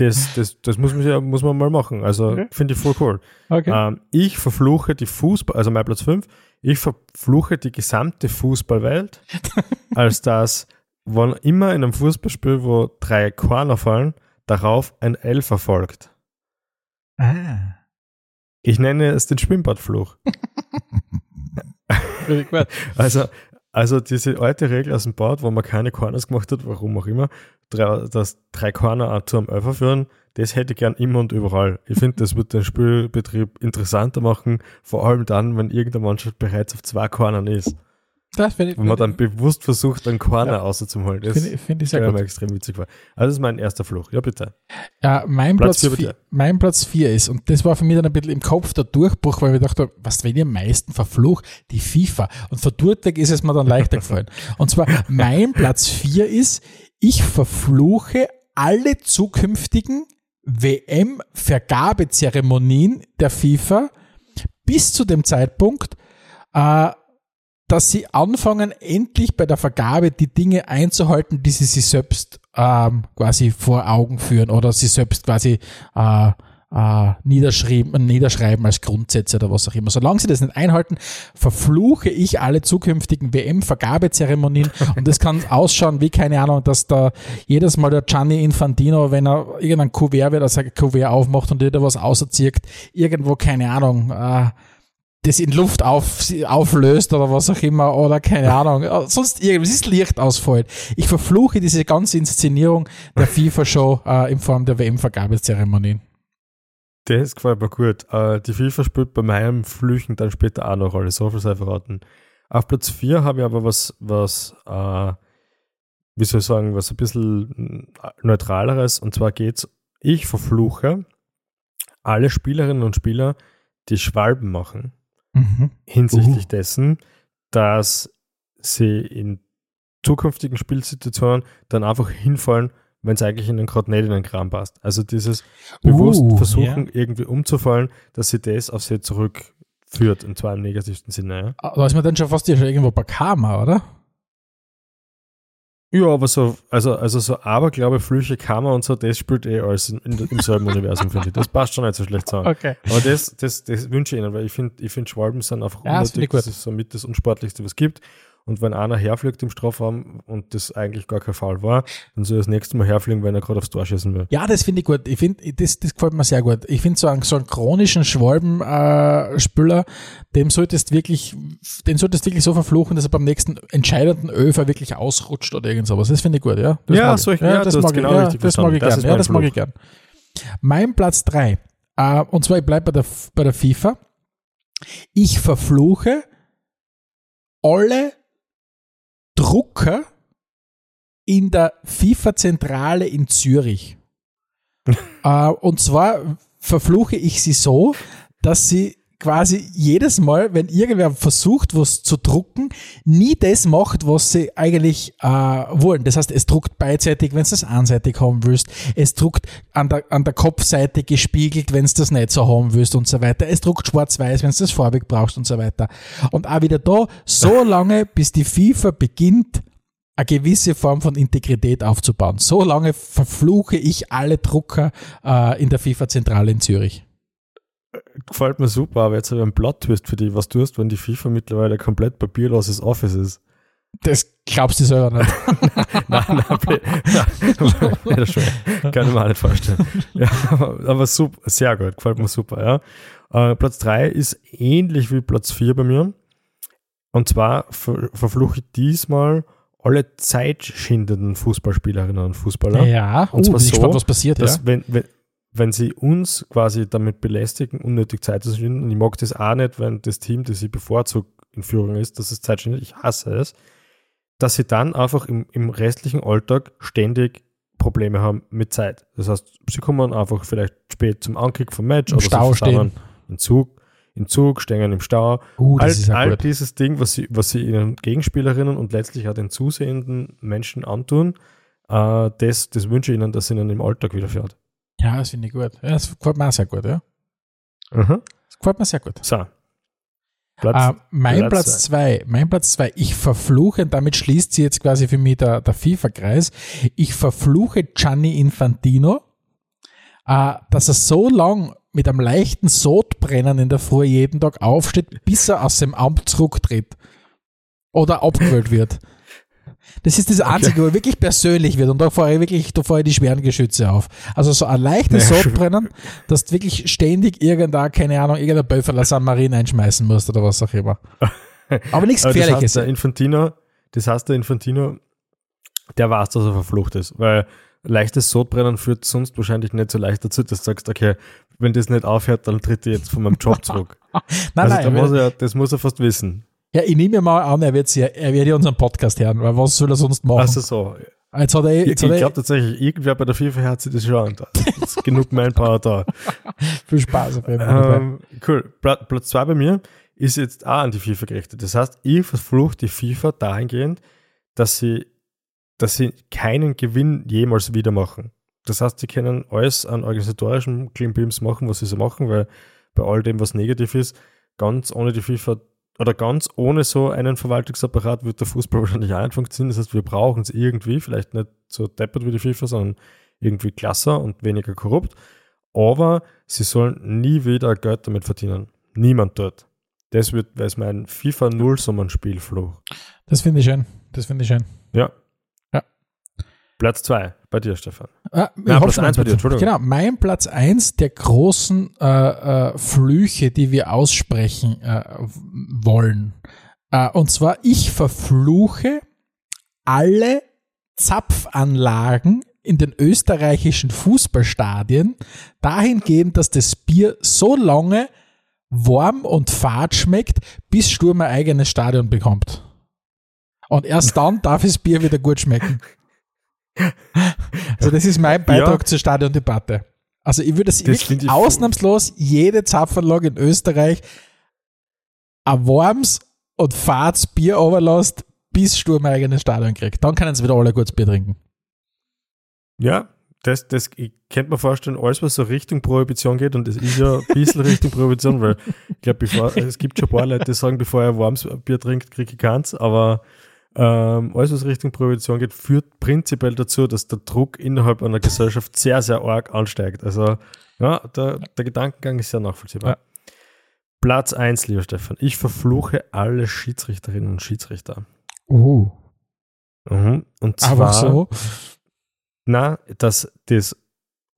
das, das, das muss man ja muss man mal machen. Also Okay. finde ich voll cool. Okay. Ähm, ich verfluche die Fußball, also mein Platz 5, ich verfluche die gesamte Fußballwelt, als dass, wann immer in einem Fußballspiel, wo drei Corner fallen, darauf ein Elfer folgt. Ah. Ich nenne es den Schwimmbadfluch. Also, also diese alte Regel aus dem Bad, wo man keine Corners gemacht hat, warum auch immer, dass drei Corner zu einem Elfer führen, das hätte ich gern immer und überall. Ich finde, das wird den Spielbetrieb interessanter machen, vor allem dann, wenn irgendeine Mannschaft bereits auf zwei Cornern ist. Das ich, Wenn man dann bewusst versucht, einen Corner Ja. rauszuholen. Das finde ich, finde ich sehr gut. extrem witzig war. Also das ist mein erster Fluch. Ja, bitte. Ja, mein Platz Platz, vier, vier, bitte. mein Platz vier ist, und das war für mich dann ein bisschen im Kopf der Durchbruch, weil ich dachte, was wenn ihr am meisten verflucht? Die FIFA. Und weg ist es mir dann leichter gefallen. Und zwar, mein Platz vier ist, ich verfluche alle zukünftigen WM-Vergabezeremonien der FIFA bis zu dem Zeitpunkt, äh, dass sie anfangen, endlich bei der Vergabe die Dinge einzuhalten, die sie sich selbst ähm, quasi vor Augen führen oder sie selbst quasi äh, äh, niederschreiben, niederschreiben als Grundsätze oder was auch immer. Solange sie das nicht einhalten, verfluche ich alle zukünftigen WM-Vergabezeremonien und das kann ausschauen wie, keine Ahnung, dass da jedes Mal der Gianni Infantino, wenn er irgendein Kuvert wird, also ein Kuvert aufmacht und wieder was auserzieht, irgendwo, keine Ahnung, äh, das in Luft auf, auflöst oder was auch immer oder keine Ahnung, äh, sonst irgendwas ist Licht ausfällt. Ich verfluche diese ganze Inszenierung der FIFA-Show äh, in Form der WM-Vergabezeremonien. Das gefällt mir gut. Äh, die FIFA spielt bei meinem Flüchen dann später auch noch alle. So viel sei verraten. Auf Platz 4 habe ich aber was, was äh, wie soll ich sagen, was ein bisschen äh, neutraleres. Und zwar geht's, ich verfluche alle Spielerinnen und Spieler, die Schwalben machen, Mhm. hinsichtlich Uh. dessen, dass sie in zukünftigen Spielsituationen dann einfach hinfallen, wenn es eigentlich ihnen gerade nicht in den Kram passt. Also dieses bewusst Uh, versuchen, irgendwie umzufallen, dass sie das auf sie zurückführt, und zwar im negativsten Sinne. Ja, Da ist man dann schon fast ja schon irgendwo bei Karma, oder? Ja aber so, also, also so Aberglaube, Flüche, Karma und so, das spielt eh alles in, in, im selben Universum, finde ich. Das passt schon nicht so schlecht zusammen. Okay. Aber das, das, das wünsche ich ihnen, weil ich finde, ich find, Schwalben sind einfach Ja, das finde unnötig. gut. Das ist somit das Unsportlichste, was es gibt. Und wenn einer herfliegt im Strafraum und das eigentlich gar kein Fall war, dann soll er das nächste Mal herfliegen, wenn er gerade aufs Tor schießen will. Ja, das finde ich gut. Ich finde, das, das gefällt mir sehr gut. Ich finde so einen, so einen chronischen Schwalben-Spüler, äh, dem solltest wirklich, den solltest wirklich so verfluchen, dass er beim nächsten entscheidenden Öfer wirklich ausrutscht oder irgend sowas. Das finde ich gut, ja. Das Ja, mag ich. solche- ja, das mag ich, genau ja, richtig das mag ich gern. Ja, mein das mag ich gern. Mein Platz drei äh, und zwar, ich bleibe bei der, bei der FIFA. Ich verfluche alle Drucker in der FIFA-Zentrale in Zürich. äh, und zwar verfluche ich sie so, dass sie quasi jedes Mal, wenn irgendwer versucht, was zu drucken, nie das macht, was sie eigentlich äh, wollen. Das heißt, es druckt beidseitig, wenn du das einseitig haben willst. Es druckt an der, an der Kopfseite gespiegelt, wenn du das nicht so haben willst und so weiter. Es druckt schwarz-weiß, wenn du das farbig brauchst und so weiter. Und auch wieder da, so lange, bis die FIFA beginnt, eine gewisse Form von Integrität aufzubauen. So lange verfluche ich alle Drucker äh, in der FIFA-Zentrale in Zürich. Gefällt mir super, aber jetzt habe ich einen Plot-Twist für dich. Was tust, wenn die FIFA mittlerweile komplett papierloses Office ist? Das glaubst du selber nicht. nein, nein, blöd. nein, schwer. Kann ich mir auch nicht vorstellen. Ja, aber, super, sehr gut, gefällt mir super, ja. Äh, Platz 3 ist ähnlich wie Platz 4 bei mir. Und zwar ver verfluche ich diesmal alle zeitschindenden Fußballspielerinnen und Fußballer. Ja, Und uh, zwar bin ich so, gespannt, was passiert, dass ja. wenn, wenn, wenn sie uns quasi damit belästigen, unnötig Zeit zu schinden, und ich mag das auch nicht, wenn das Team, das sie bevorzugt in Führung ist, dass es Zeit schindet, ich hasse es, dass sie dann einfach im, im restlichen Alltag ständig Probleme haben mit Zeit. Das heißt, sie kommen einfach vielleicht spät zum Ankick vom Match Im oder Stau sie stehen. im Zug, im Zug, stehen im Stau. Uh, all all dieses Ding, was sie, was sie ihren Gegenspielerinnen und letztlich auch den zusehenden Menschen antun, äh, das, das wünsche ich ihnen, dass ihnen im Alltag widerfährt. Ja, das finde ich gut. Ja, das gefällt mir auch sehr gut, ja. Mhm. Das gefällt mir sehr gut. So. Platz, Äh, mein Platz Platz zwei, mein Platz zwei, ich verfluche, und damit schließt sie jetzt quasi für mich der, der FIFA-Kreis, ich verfluche Gianni Infantino, äh, dass er so lang mit einem leichten Sodbrennen in der Früh jeden Tag aufsteht, bis er aus dem Amt zurücktritt. Oder abgewählt wird. Das ist das Einzige, wo er wirklich persönlich wird. Und da fahre ich wirklich, da fahre ich die schweren Geschütze auf. Also so ein leichtes Naja, Sodbrennen, dass du wirklich ständig irgendein, keine Ahnung, irgendein Böffeler San Marin einschmeißen musst oder was auch immer. Aber nichts Aber das Gefährliches. heißt, der Infantino, das heißt, der Infantino, der weiß, dass er verflucht ist, weil leichtes Sodbrennen führt sonst wahrscheinlich nicht so leicht dazu, dass du sagst, okay, wenn das nicht aufhört, dann tritt ich jetzt von meinem Job zurück. nein, also nein, muss er, das muss er fast wissen. Ja, ich nehme mir mal an, er wird, ja, er wird ja unseren Podcast hören, weil was soll er sonst machen? Also so. jetzt hat er, Ich, ich jetzt hat er glaube tatsächlich, irgendwer bei der FIFA hat sich das schon an. Genug Manpower da. viel Spaß auf jeden Fall. Ähm, cool. Pla Platz zwei bei mir ist jetzt auch an die FIFA gerichtet. Das heißt, ich verfluche die FIFA dahingehend, dass sie, dass sie keinen Gewinn jemals wieder machen. Das heißt, sie können alles an organisatorischen Klimbims machen, was sie so machen, weil bei all dem, was negativ ist, ganz ohne die FIFA oder ganz ohne so einen Verwaltungsapparat wird der Fußball wahrscheinlich auch nicht funktionieren. Das heißt, wir brauchen es irgendwie, vielleicht nicht so deppert wie die FIFA, sondern irgendwie klasser und weniger korrupt. Aber sie sollen nie wieder Geld damit verdienen. Niemand dort. Das wird, weil es mein FIFA Nullsummenspielfluch. Das finde ich schön. Das finde ich schön. Ja. Ja. Platz zwei bei dir, Stefan. Ah, ich Nein, Platz schon eins bei einen dir, Entschuldigung. Genau, mein Platz eins der großen äh, äh, Flüche, die wir aussprechen äh, wollen. Äh, und zwar, ich verfluche alle Zapfanlagen in den österreichischen Fußballstadien dahingehend, dass das Bier so lange warm und fad schmeckt, bis Sturm ein eigenes Stadion bekommt. Und erst dann darf das Bier wieder gut schmecken. Also das ist mein Beitrag Ja. zur Stadiondebatte. Also ich würde ich- ausnahmslos jede Zapfanlage in Österreich ein warmes und fades Bier overlässt, bis Sturm ein eigenes Stadion kriegt. Dann können sie wieder alle gutes Bier trinken. Ja, das, das ich könnte mir vorstellen, alles, was so Richtung Prohibition geht, und das ist ja ein bisschen Richtung Prohibition, weil ich glaube, es gibt schon ein paar Leute, die sagen, bevor er warmes Bier trinkt, kriege ich keins, aber ähm, alles, was Richtung Prohibition geht, führt prinzipiell dazu, dass der Druck innerhalb einer Gesellschaft sehr, sehr arg ansteigt. Also, ja, der, der Gedankengang ist sehr nachvollziehbar. Ja. Platz 1, lieber Stefan. Ich verfluche alle Schiedsrichterinnen und Schiedsrichter. Oh. Mhm. Und zwar, Aber so? na, dass das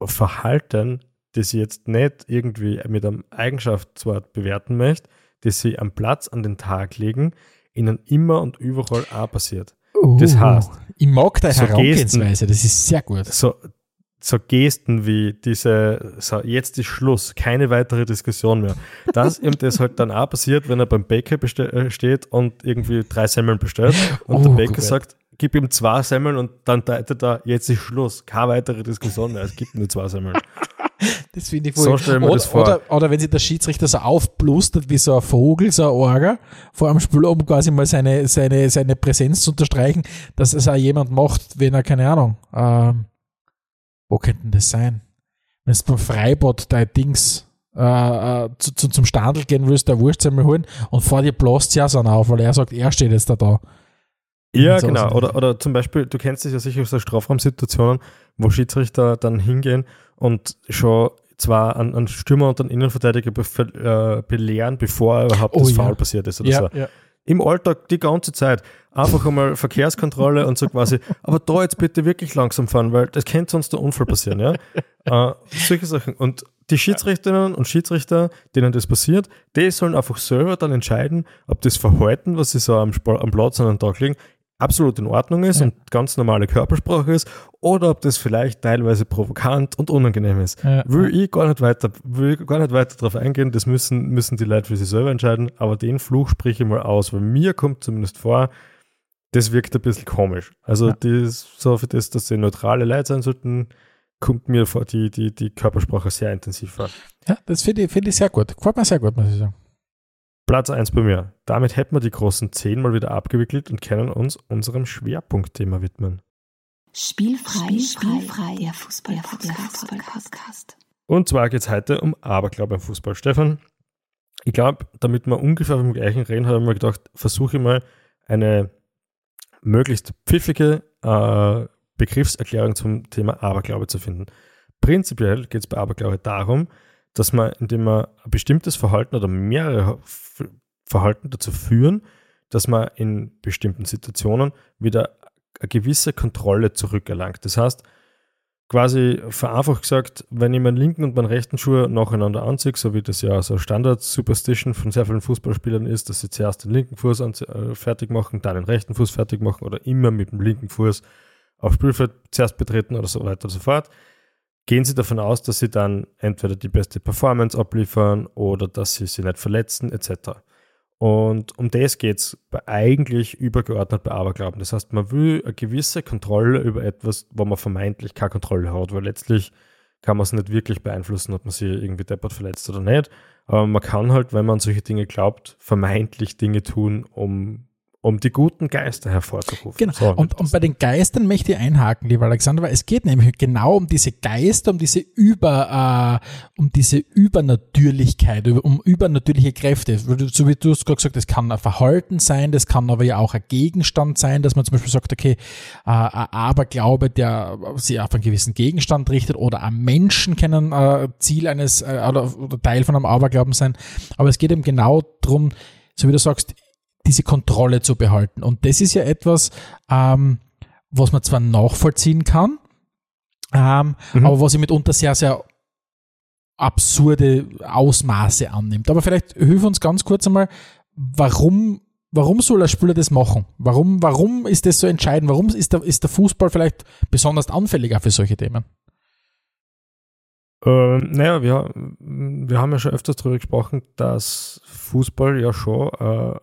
Verhalten, das ich jetzt nicht irgendwie mit einem Eigenschaftswort bewerten möchte, das sie am Platz an den Tag legen, ihnen immer und überall auch passiert. Uh, das heißt, ich mag deine so Herangehensweise, Gesten, das ist sehr gut. So, so Gesten wie diese, so jetzt ist Schluss, keine weitere Diskussion mehr. Dass ihm das halt dann auch passiert, wenn er beim Bäcker äh, steht und irgendwie drei Semmeln bestellt und oh, der Bäcker gut. sagt, gib ihm zwei Semmeln und dann deutet er, jetzt ist Schluss, keine weitere Diskussion mehr, es gibt nur zwei Semmeln. Das finde ich wohl. So stellen wir oder, vor. Oder, oder wenn sich der Schiedsrichter so aufblustert wie so ein Vogel, so ein Orger, vor einem Spiel, um quasi mal seine, seine, seine Präsenz zu unterstreichen, dass es auch jemand macht, wenn er, keine Ahnung, ähm, wo könnte denn das sein? Wenn du beim Freibad dein Dings äh, äh, zu, zu, zum Standel gehen willst, der Wurstsemmel holen und vor dir blast ja so auf, weil er sagt, er steht jetzt da da. Ja, so genau. Oder, oder zum Beispiel, du kennst es ja sicher aus so Strafraumsituationen, wo Schiedsrichter dann hingehen und schon zwar einen, einen Stürmer und einen Innenverteidiger be äh, belehren, bevor überhaupt oh, das ja. Foul passiert ist oder ja, so. Ja. Im Alltag die ganze Zeit. Einfach einmal Verkehrskontrolle und so quasi, aber da jetzt bitte wirklich langsam fahren, weil das könnte sonst der Unfall passieren, ja. äh, solche Sachen. Und die Schiedsrichterinnen und Schiedsrichter, denen das passiert, die sollen einfach selber dann entscheiden, ob das Verhalten, was sie so am, am Platz an den Tag legen, absolut in Ordnung ist ja. und ganz normale Körpersprache ist oder ob das vielleicht teilweise provokant und unangenehm ist. Ja. Will ich gar nicht weiter, will gar nicht weiter darauf eingehen, das müssen, müssen die Leute für sich selber entscheiden, aber den Fluch sprich ich mal aus, weil mir kommt zumindest vor, das wirkt ein bisschen komisch. Also ja. das, so für das, dass sie neutrale Leute sein sollten, kommt mir vor die, die, die Körpersprache sehr intensiv vor. Ja, das finde ich, find ich sehr gut. Gefällt mir sehr gut, muss ich sagen. Platz 1 bei mir. Damit hätten wir die großen 10 mal wieder abgewickelt und können uns unserem Schwerpunktthema widmen. Spielfrei, Spielfrei, der Fußball-Podcast. Und zwar geht es heute um Aberglaube im Fußball. Stefan, ich glaube, damit wir ungefähr vom gleichen reden, habe ich mir gedacht, versuche ich mal eine möglichst pfiffige äh, Begriffserklärung zum Thema Aberglaube zu finden. Prinzipiell geht es bei Aberglaube darum, dass man, indem man ein bestimmtes Verhalten oder mehrere Verhalten dazu führen, dass man in bestimmten Situationen wieder eine gewisse Kontrolle zurückerlangt. Das heißt, quasi vereinfacht gesagt, wenn ich meinen linken und meinen rechten Schuh nacheinander anziehe, so wie das ja so Standard-Superstition von sehr vielen Fußballspielern ist, dass sie zuerst den linken Fuß äh, fertig machen, dann den rechten Fuß fertig machen oder immer mit dem linken Fuß auf Spielfeld zuerst betreten oder so weiter und so fort, gehen Sie davon aus, dass Sie dann entweder die beste Performance abliefern oder dass Sie sich nicht verletzen etc. Und um das geht es eigentlich übergeordnet bei Aberglauben. Das heißt, man will eine gewisse Kontrolle über etwas, wo man vermeintlich keine Kontrolle hat, weil letztlich kann man es nicht wirklich beeinflussen, ob man sich irgendwie deppert verletzt oder nicht. Aber man kann halt, wenn man an solche Dinge glaubt, vermeintlich Dinge tun, um um die guten Geister hervorzurufen. Genau. So, und, und bei den Geistern möchte ich einhaken, lieber Alexander, weil es geht nämlich genau um diese Geister, um diese über, äh, um diese Übernatürlichkeit, um übernatürliche Kräfte. So wie du es gerade gesagt hast, das kann ein Verhalten sein, das kann aber ja auch ein Gegenstand sein, dass man zum Beispiel sagt, okay, äh, ein Aberglaube, der sich auf einen gewissen Gegenstand richtet oder ein Menschen können äh, Ziel eines äh, oder, oder Teil von einem Aberglauben sein. Aber es geht eben genau darum, so wie du sagst, diese Kontrolle zu behalten. Und das ist ja etwas, ähm, was man zwar nachvollziehen kann, ähm, mhm. aber was ich mitunter sehr, sehr absurde Ausmaße annimmt. Aber vielleicht hilf uns ganz kurz einmal, warum, warum soll ein Spieler das machen? Warum, warum ist das so entscheidend? Warum ist der, ist der Fußball vielleicht besonders anfälliger für solche Themen? Ähm, naja, wir, wir haben ja schon öfters darüber gesprochen, dass Fußball ja schon äh,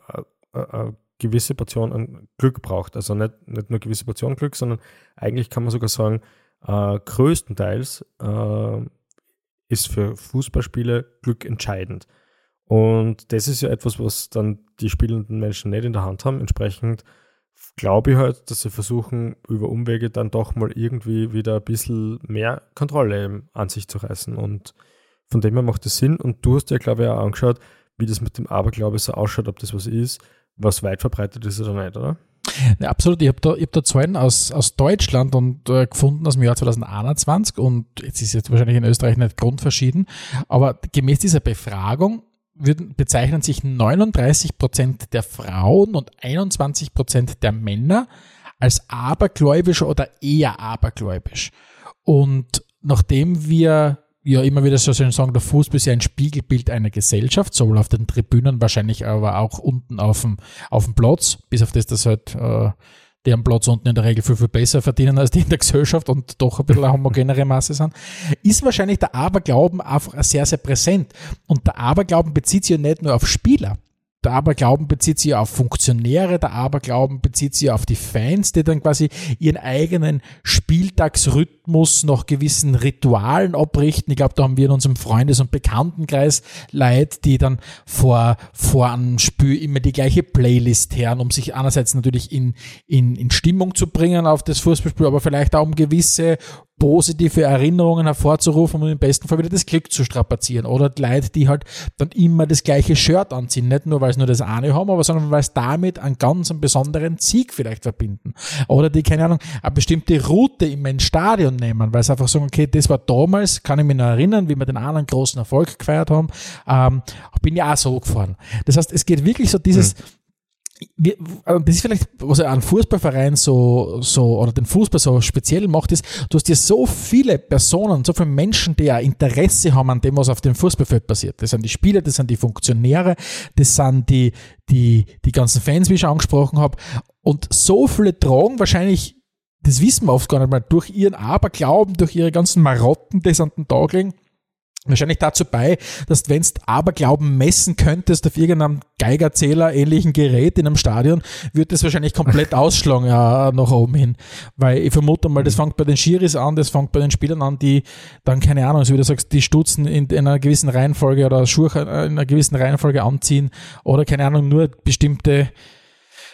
eine gewisse Portion an Glück braucht. Also nicht, nicht nur gewisse Portion Glück, sondern eigentlich kann man sogar sagen, äh, größtenteils äh, ist für Fußballspiele Glück entscheidend. Und das ist ja etwas, was dann die spielenden Menschen nicht in der Hand haben. Entsprechend glaube ich halt, dass sie versuchen, über Umwege dann doch mal irgendwie wieder ein bisschen mehr Kontrolle an sich zu reißen. Und von dem her macht es Sinn. Und du hast ja, glaube ich, auch angeschaut, wie das mit dem Aberglaube so ausschaut, ob das was ist, was weit verbreitet ist oder nicht, oder? Ja, absolut. Ich habe da, ich hab da Zahlen aus, aus Deutschland und äh, gefunden aus dem Jahr 2021 und jetzt ist jetzt wahrscheinlich in Österreich nicht grundverschieden, aber gemäß dieser Befragung würden, bezeichnen sich 39 Prozent der Frauen und 21 Prozent der Männer als abergläubisch oder eher abergläubisch. Und nachdem wir ja immer wieder so schön sagen, der Fußball ist ja ein Spiegelbild einer Gesellschaft, sowohl auf den Tribünen, wahrscheinlich aber auch unten auf dem, auf dem Platz, bis auf das, dass halt äh, am Platz unten in der Regel viel, viel besser verdienen als die in der Gesellschaft und doch ein bisschen eine homogenere Masse sind, ist wahrscheinlich der Aberglauben einfach sehr, sehr präsent. Und der Aberglauben bezieht sich ja nicht nur auf Spieler. Der Aberglauben bezieht sich auf Funktionäre, der Aberglauben bezieht sich auf die Fans, die dann quasi ihren eigenen Spieltagsrhythmus nach gewissen Ritualen abrichten. Ich glaube, da haben wir in unserem Freundes- und Bekanntenkreis Leute, die dann vor, vor einem Spiel immer die gleiche Playlist hören, um sich einerseits natürlich in, in, in Stimmung zu bringen auf das Fußballspiel, aber vielleicht auch um gewisse positive Erinnerungen hervorzurufen und im besten Fall wieder das Glück zu strapazieren. Oder die Leute, die halt dann immer das gleiche Shirt anziehen. Nicht nur, weil sie nur das eine haben, aber sondern weil sie damit einen ganz besonderen Sieg vielleicht verbinden. Oder die, keine Ahnung, eine bestimmte Route im Stadion nehmen, weil sie einfach sagen, okay, das war damals, kann ich mich noch erinnern, wie wir den anderen großen Erfolg gefeiert haben, ähm, bin ja auch so gefahren. Das heißt, es geht wirklich so dieses, mhm wir, das ist vielleicht, was ein Fußballverein so, so, oder den Fußball so speziell macht, ist, du hast hier so viele Personen, so viele Menschen, die ja Interesse haben an dem, was auf dem Fußballfeld passiert. Das sind die Spieler, das sind die Funktionäre, das sind die, die, die ganzen Fans, wie ich schon angesprochen habe. Und so viele tragen wahrscheinlich, das wissen wir oft gar nicht mal, durch ihren Aberglauben, durch ihre ganzen Marotten, die sie an den Tag legen, wahrscheinlich dazu bei, dass wenn du Aberglauben messen könntest auf irgendeinem Geigerzähler ähnlichen Gerät in einem Stadion, wird das wahrscheinlich komplett ausschlagen ja, nach oben hin. Weil ich vermute mal, das fängt bei den Schiris an, das fängt bei den Spielern an, die dann, keine Ahnung, so wie du sagst, die Stutzen in, in einer gewissen Reihenfolge oder Schuhe in einer gewissen Reihenfolge anziehen oder keine Ahnung, nur bestimmte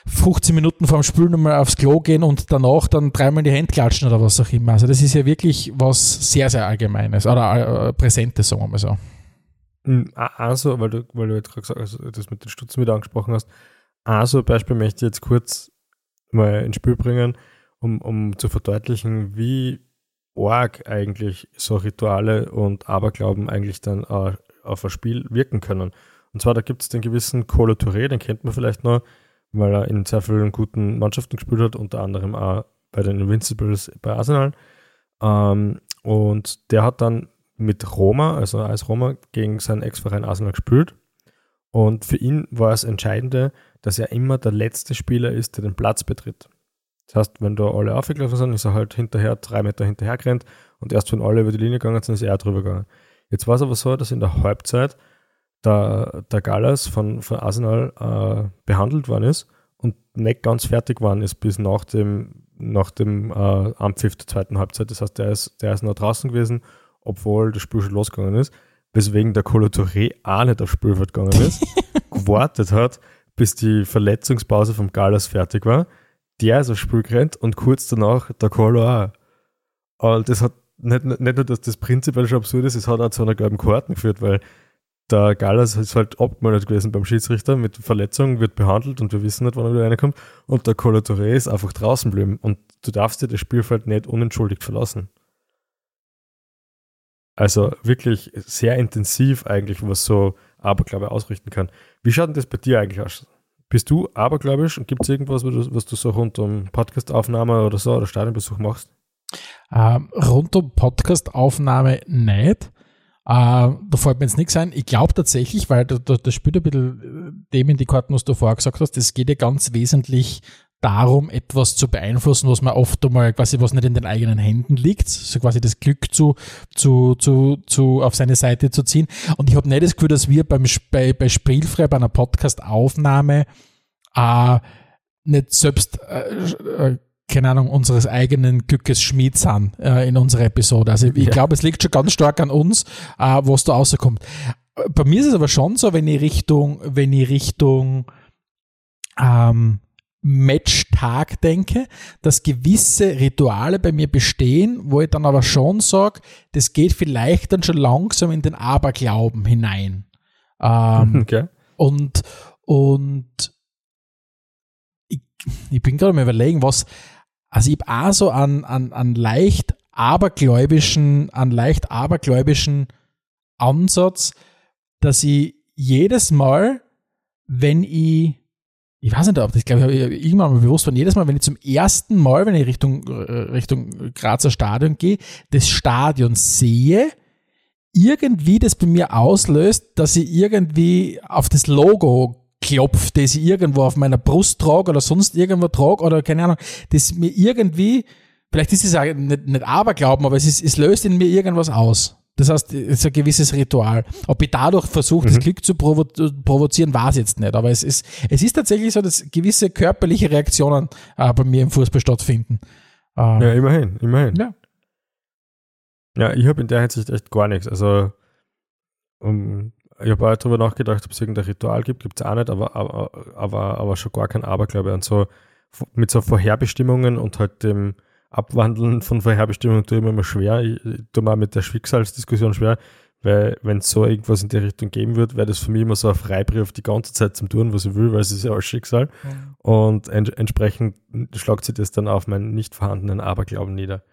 15 Minuten vorm Spülen nochmal aufs Klo gehen und danach dann dreimal die Hände klatschen oder was auch immer. Also das ist ja wirklich was sehr, sehr Allgemeines oder äh, Präsentes, sagen wir mal so. Hm, also, weil du, weil du jetzt gerade also das mit den Stutzen wieder angesprochen hast, also Beispiel möchte ich jetzt kurz mal ins Spiel bringen, um, um zu verdeutlichen, wie arg eigentlich so Rituale und Aberglauben eigentlich dann äh, auf ein Spiel wirken können. Und zwar, da gibt es den gewissen Colo Touré, den kennt man vielleicht noch, weil er in sehr vielen guten Mannschaften gespielt hat, unter anderem auch bei den Invincibles bei Arsenal. Ähm, und der hat dann mit Roma, also als Roma, gegen seinen Ex-Verein Arsenal gespielt. Und für ihn war es Entscheidende, dass er immer der letzte Spieler ist, der den Platz betritt. Das heißt, wenn da alle aufgelaufen sind, ist er halt hinterher, drei Meter hinterher gerannt und erst wenn alle über die Linie gegangen sind, ist er drüber gegangen. Jetzt war es aber so, dass in der Halbzeit der, der Gallas von, von Arsenal äh, behandelt worden ist und nicht ganz fertig worden ist bis nach dem, nach dem äh, Ampfiff der zweiten Halbzeit. Das heißt, der ist, der ist noch draußen gewesen, obwohl das Spiel schon losgegangen ist, weswegen der Colo Touré auch nicht aufs Spielfeld gegangen ist, gewartet hat, bis die Verletzungspause vom Gallas fertig war. Der ist aufs Spiel gerannt und kurz danach der Colo auch. Und das hat nicht, nicht nur, dass das prinzipiell schon absurd ist, es hat auch zu einer gelben Karten geführt, weil der Gallas ist halt abgemeldet gewesen beim Schiedsrichter mit Verletzung, wird behandelt und wir wissen nicht, wann er wieder reinkommt. Und der Colatoré ist einfach draußen geblieben und du darfst dir das Spielfeld nicht unentschuldigt verlassen. Also wirklich sehr intensiv eigentlich, was so Aberglaube ausrichten kann. Wie schaut denn das bei dir eigentlich aus? Bist du abergläubisch und gibt es irgendwas, was du so rund um Podcastaufnahme oder so oder Stadionbesuch machst? Ähm, rund um Podcastaufnahme nicht. Uh, da fällt mir jetzt nichts ein. Ich glaube tatsächlich, weil da, da, das spielt ein bisschen äh, dem in die Karten, was du vorher gesagt hast, es geht ja ganz wesentlich darum, etwas zu beeinflussen, was man oft einmal quasi, was nicht in den eigenen Händen liegt, so quasi das Glück zu, zu, zu, zu auf seine Seite zu ziehen. Und ich habe nicht das Gefühl, dass wir beim, bei, bei Spielfrei, bei einer Podcast-Aufnahme, äh, nicht selbst äh, äh keine Ahnung, unseres eigenen Glückes Schmied sind äh, in unserer Episode. Also ich ja. glaube, es liegt schon ganz stark an uns, äh, was da rauskommt. Bei mir ist es aber schon so, wenn ich Richtung, wenn ich Richtung, ähm, Matchtag denke, dass gewisse Rituale bei mir bestehen, wo ich dann aber schon sage, das geht vielleicht dann schon langsam in den Aberglauben hinein. Ähm, Okay. und, und ich, ich bin gerade mal überlegen, was, also ich habe auch so an, an, an leicht abergläubischen, an leicht abergläubischen Ansatz, dass ich jedes Mal, wenn ich, ich weiß nicht, ob das glaube ich, ich irgendwann mal bewusst war, jedes Mal, wenn ich zum ersten Mal, wenn ich Richtung, Richtung Grazer Stadion gehe, das Stadion sehe, irgendwie das bei mir auslöst, dass ich irgendwie auf das Logo klopfe, das ich irgendwo auf meiner Brust trage oder sonst irgendwo trage oder keine Ahnung, das mir irgendwie, vielleicht ist es auch nicht, nicht Aberglauben, aber es, ist, es löst in mir irgendwas aus. Das heißt, es ist ein gewisses Ritual. Ob ich dadurch versuche, das Glück zu provo provozieren, weiß ich jetzt nicht. Aber es ist, es ist tatsächlich so, dass gewisse körperliche Reaktionen äh, bei mir im Fußball stattfinden. Ähm, Ja, immerhin, immerhin. Ja. Ja, ich habe in der Hinsicht echt gar nichts. Also, um, ich habe auch darüber nachgedacht, ob es irgendein Ritual gibt, gibt es auch nicht, aber, aber, aber, aber schon gar kein Aberglaube. Und so mit so Vorherbestimmungen und halt dem Abwandeln von Vorherbestimmungen tue ich mir immer schwer. Ich, ich tue mir auch mit der Schicksalsdiskussion schwer, weil wenn es so irgendwas in die Richtung geben wird, wäre das für mich immer so ein Freibrief die ganze Zeit zum Tun, was ich will, weil es ist ja alles Schicksal. Und ent entsprechend schlagt sich das dann auf meinen nicht vorhandenen Aberglauben nieder.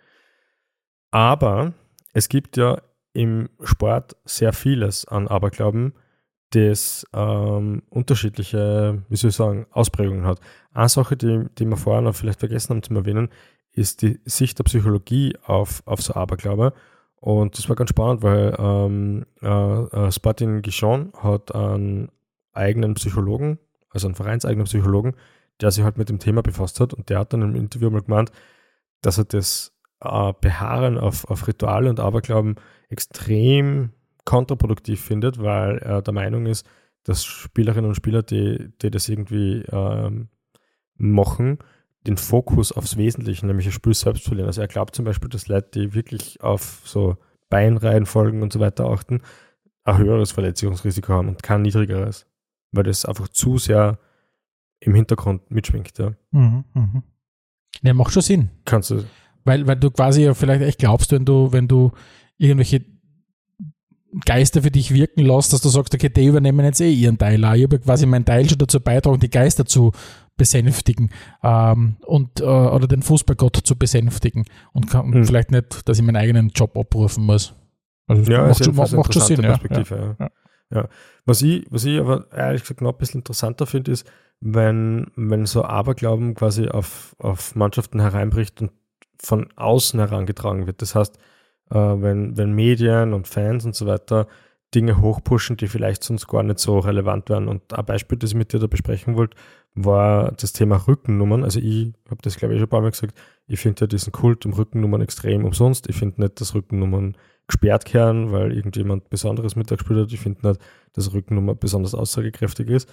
Aber es gibt ja im Sport sehr vieles an Aberglauben, das ähm, unterschiedliche, wie soll ich sagen, Ausprägungen hat. Eine Sache, die, die wir vorher noch vielleicht vergessen haben zu erwähnen, ist die Sicht der Psychologie auf, auf so Aberglaube. Und das war ganz spannend, weil ähm, äh, äh, Spartin Gichon hat einen eigenen Psychologen, also einen vereinseigenen Psychologen, der sich halt mit dem Thema befasst hat. Und der hat dann im Interview mal gemeint, dass er das äh, Beharren auf, auf Rituale und Aberglauben extrem kontraproduktiv findet, weil er der Meinung ist, dass Spielerinnen und Spieler, die, die das irgendwie ähm, machen, den Fokus aufs Wesentliche, nämlich das Spiel selbst verlieren. Also er glaubt zum Beispiel, dass Leute, die wirklich auf so Beinreihenfolgen und so weiter achten, ein höheres Verletzungsrisiko haben und kein niedrigeres, weil das einfach zu sehr im Hintergrund mitschwingt. Ja. Mhm, mhm. Ja, macht schon Sinn. Kannst du, Weil, weil du quasi ja vielleicht echt glaubst, wenn du, wenn du irgendwelche Geister für dich wirken lässt, dass du sagst, okay, die übernehmen jetzt eh ihren Teil. auch. Ich habe quasi meinen Teil schon dazu beitragen, die Geister zu besänftigen ähm, und äh, oder den Fußballgott zu besänftigen und kann, Hm. vielleicht nicht, dass ich meinen eigenen Job abrufen muss. Also Ja, macht, schon, macht, macht schon Sinn. Ja, ja. ja. Ja. Was, ich, was ich aber ehrlich gesagt noch ein bisschen interessanter finde, ist, wenn, wenn so Aberglauben quasi auf, auf Mannschaften hereinbricht und von außen herangetragen wird. Das heißt, äh, wenn, wenn Medien und Fans und so weiter Dinge hochpushen, die vielleicht sonst gar nicht so relevant wären. Und ein Beispiel, das ich mit dir da besprechen wollte, war das Thema Rückennummern. Also ich habe das, glaube ich, schon ein paar Mal gesagt, ich finde ja diesen Kult um Rückennummern extrem umsonst. Ich finde nicht, dass Rückennummern gesperrt kehren, weil irgendjemand Besonderes mit da gespielt hat. Ich finde nicht, dass Rückennummer besonders aussagekräftig ist.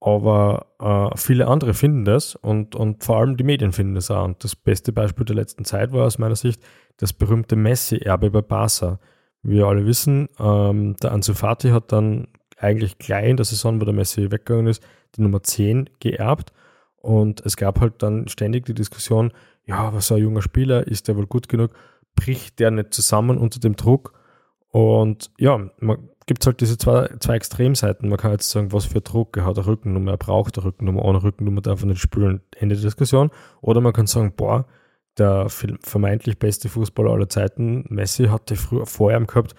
Aber äh, viele andere finden das und, und vor allem die Medien finden das auch. Und das beste Beispiel der letzten Zeit war aus meiner Sicht das berühmte Messi-Erbe bei Barca. Wie wir alle wissen, ähm, der Ansu Fati hat dann eigentlich gleich in der Saison, wo der Messi weggegangen ist, die Nummer 10 geerbt. Und es gab halt dann ständig die Diskussion, ja, was so ein junger Spieler, ist der wohl gut genug? Bricht der nicht zusammen unter dem Druck? Und ja, man gibt halt diese zwei, zwei Extremseiten. Man kann jetzt sagen, was für Druck, er hat eine Rückennummer, er braucht eine Rückennummer, ohne Rückennummer darf er nicht spielen, Ende der Diskussion. Oder man kann sagen, boah, der vermeintlich beste Fußballer aller Zeiten, Messi hatte früher vor ihm gehabt,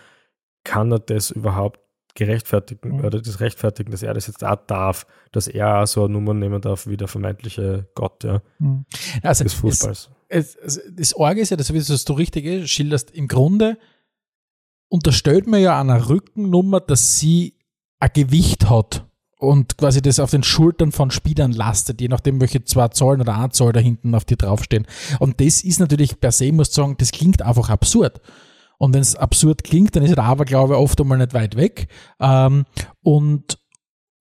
kann er das überhaupt gerechtfertigen Mhm. oder das rechtfertigen, dass er das jetzt auch darf, dass er auch so eine Nummer nehmen darf wie der vermeintliche Gott ja, Mhm. Also des es, Fußballs. es, es, das Orge ist ja, das, wie du es du richtig ist, schilderst, im Grunde unterstellt man ja einer Rückennummer, dass sie ein Gewicht hat und quasi das auf den Schultern von Spielern lastet, je nachdem, welche zwei Zahlen oder eine Zahl da hinten auf die draufstehen. Und das ist natürlich per se, muss ich sagen, das klingt einfach absurd. Und wenn es absurd klingt, dann ist der Aberglaube oft einmal nicht weit weg. Ähm, und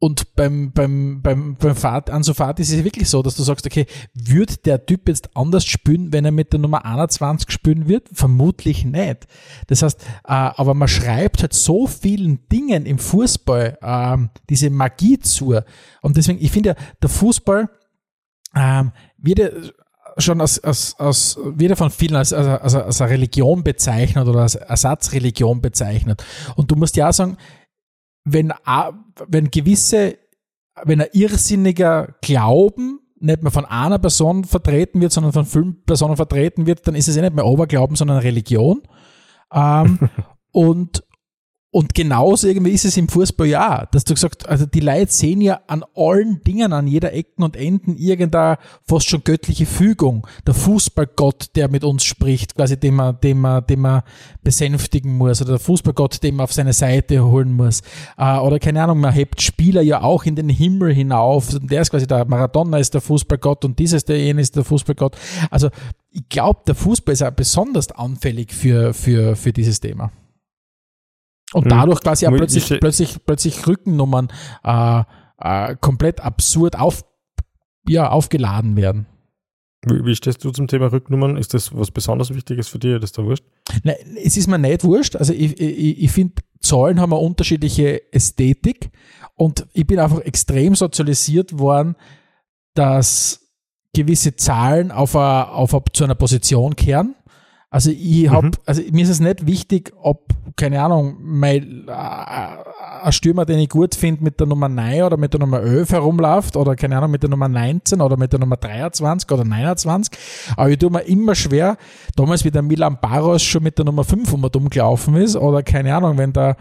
und beim, beim, beim, beim Fahrt, Ansu Fati ist es wirklich so, dass du sagst, okay, wird der Typ jetzt anders spielen, wenn er mit der Nummer 21 spielen wird? Vermutlich nicht. Das heißt, äh, aber man schreibt halt so vielen Dingen im Fußball ähm, diese Magie zu. Und deswegen, ich finde ja, der Fußball ähm, wird ja schon als, als, als wird von vielen als, als, als, als eine Religion bezeichnet oder als Ersatzreligion bezeichnet. Und du musst ja auch sagen, wenn, wenn gewisse, wenn ein irrsinniger Glauben nicht mehr von einer Person vertreten wird, sondern von fünf Personen vertreten wird, dann ist es ja nicht mehr Oberglauben, sondern Religion. Ähm, und, und genauso irgendwie ist es im Fußball ja, dass du gesagt, also die Leute sehen ja an allen Dingen, an jeder Ecken und Enden irgendeine fast schon göttliche Fügung. Der Fußballgott, der mit uns spricht, quasi den man, den man, den man besänftigen muss, oder der Fußballgott, den man auf seine Seite holen muss. Äh, oder keine Ahnung, man hebt Spieler ja auch in den Himmel hinauf. Der ist quasi der Maradona ist der Fußballgott und dieses der jene ist der Fußballgott. Also ich glaube, der Fußball ist ja besonders anfällig für, für, für dieses Thema. Und hm. dadurch quasi auch plötzlich, plötzlich, plötzlich Rückennummern äh, äh, komplett absurd auf, ja, aufgeladen werden. Wie, wie, stehst du zum Thema Rücknummern? Ist das was besonders Wichtiges für dich? Das da wurscht? Nein, es ist mir nicht wurscht. Also ich, ich, ich finde, Zahlen haben eine unterschiedliche Ästhetik und ich bin einfach extrem sozialisiert worden, dass gewisse Zahlen auf, a, auf a, zu einer Position kehren also ich hab, mhm. also mir ist es nicht wichtig, ob, keine Ahnung, mein, äh, ein Stürmer, den ich gut finde, mit der Nummer 9 oder mit der Nummer 11 herumläuft oder keine Ahnung, mit der Nummer 19 oder mit der Nummer 23 oder 29. Aber ich tue mir immer schwer, damals wie der Milan Barros schon mit der Nummer 5 umgelaufen ist oder keine Ahnung, wenn der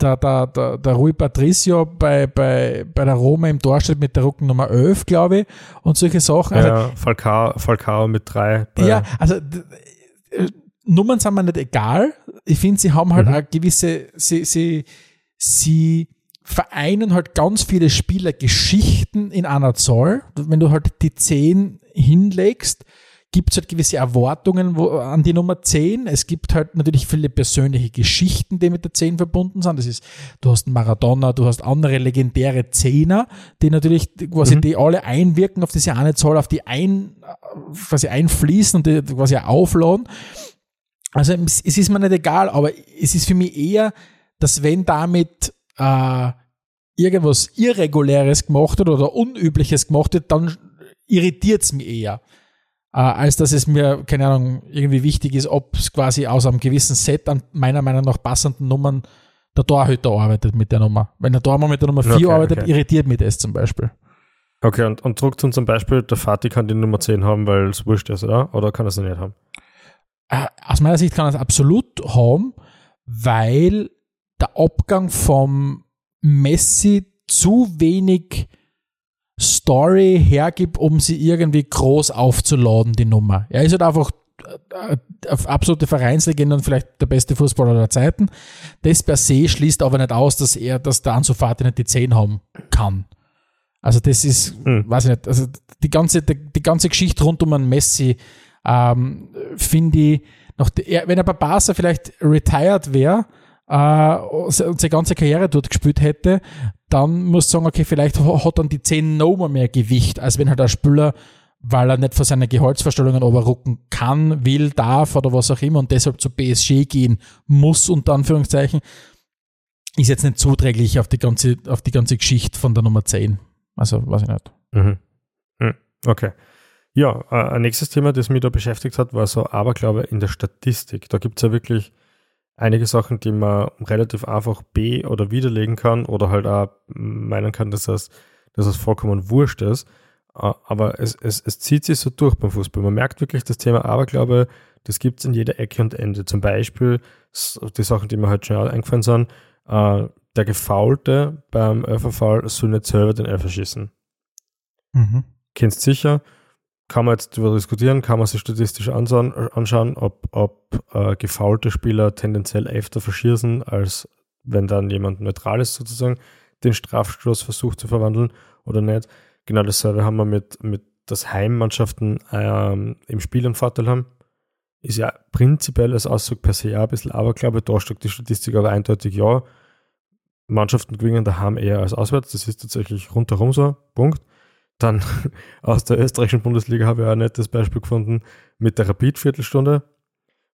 der, der, der, der Rui Patricio bei, bei, bei der Roma im Tor steht mit der Rückennummer 11, glaube ich, und solche Sachen. Also, ja, Falcao, Falcao mit 3. Ja, also äh, Nummern sind mir nicht egal. Ich finde, sie haben halt mhm. eine gewisse, sie, sie, sie vereinen halt ganz viele Spielergeschichten in einer Zahl. Wenn du halt die 10 hinlegst, gibt es halt gewisse Erwartungen wo, an die Nummer 10. Es gibt halt natürlich viele persönliche Geschichten, die mit der 10 verbunden sind. Das ist, du hast Maradona, du hast andere legendäre Zehner, die natürlich quasi mhm. die alle einwirken auf diese eine Zahl, auf die ein, quasi einfließen und die quasi aufladen. Also es ist mir nicht egal, aber es ist für mich eher, dass wenn damit äh, irgendwas Irreguläres gemacht wird oder Unübliches gemacht wird, dann irritiert es mich eher äh, als dass es mir, keine Ahnung, irgendwie wichtig ist, ob es quasi aus einem gewissen Set an meiner Meinung nach passenden Nummern der Torhüter arbeitet mit der Nummer. Wenn der Tormann mit der Nummer 4 okay, arbeitet, okay. irritiert mich das zum Beispiel. Okay, und, und zum, zum Beispiel, der Fatih kann die Nummer 10 haben, weil es wurscht ist, oder? Oder kann er sie nicht haben? Äh, aus meiner Sicht kann er es absolut haben, weil der Abgang vom Messi zu wenig Story hergibt, um sie irgendwie groß aufzuladen, die Nummer. Er ist halt einfach äh, absolute Vereinslegende und vielleicht der beste Fußballer der Zeiten. Das per se schließt aber nicht aus, dass er, dass der Ansu Fati nicht die 10 haben kann. Also das ist, hm. weiß ich nicht, also die ganze, die, die ganze Geschichte rund um einen Messi ähm, finde ich, noch, wenn er bei Barca vielleicht retired wäre, seine ganze Karriere dort gespielt hätte, dann muss ich sagen, okay, vielleicht hat dann die 10 nochmal mehr Gewicht, als wenn halt der Spieler, weil er nicht vor seinen Gehaltsvorstellungen überrucken kann, will, darf oder was auch immer und deshalb zu PSG gehen muss, unter Anführungszeichen, ist jetzt nicht zuträglich auf die ganze, auf die ganze Geschichte von der Nummer 10. Also, weiß ich nicht. Mhm. Hm, okay. Ja, äh, ein nächstes Thema, das mich da beschäftigt hat, war so Aberglaube in der Statistik. Da gibt es ja wirklich einige Sachen, die man relativ einfach be- oder widerlegen kann oder halt auch meinen kann, dass das, dass das vollkommen wurscht ist. Aber es, es, es zieht sich so durch beim Fußball. Man merkt wirklich das Thema Aberglaube, das gibt es in jeder Ecke und Ende. Zum Beispiel die Sachen, die mir halt schnell eingefallen sind, äh, der Gefaulte beim Elferfall soll nicht selber den Elfer schießen. Mhm. Kennst sicher, kann man jetzt darüber diskutieren, kann man sich statistisch anschauen, ob, ob äh, gefaulte Spieler tendenziell öfter verschießen, als wenn dann jemand neutral ist, sozusagen, den Strafstoß versucht zu verwandeln oder nicht. Genau dasselbe haben wir mit, mit dass Heimmannschaften ähm, im Spiel einen Vorteil haben. Ist ja prinzipiell als Aussage per se ja ein bisschen, aber glaube da steckt die Statistik aber eindeutig ja. Mannschaften gewinnen daheim eher als auswärts, das ist tatsächlich rundherum so, Punkt. Dann aus der österreichischen Bundesliga habe ich auch ein nettes Beispiel gefunden mit der Rapid-Viertelstunde.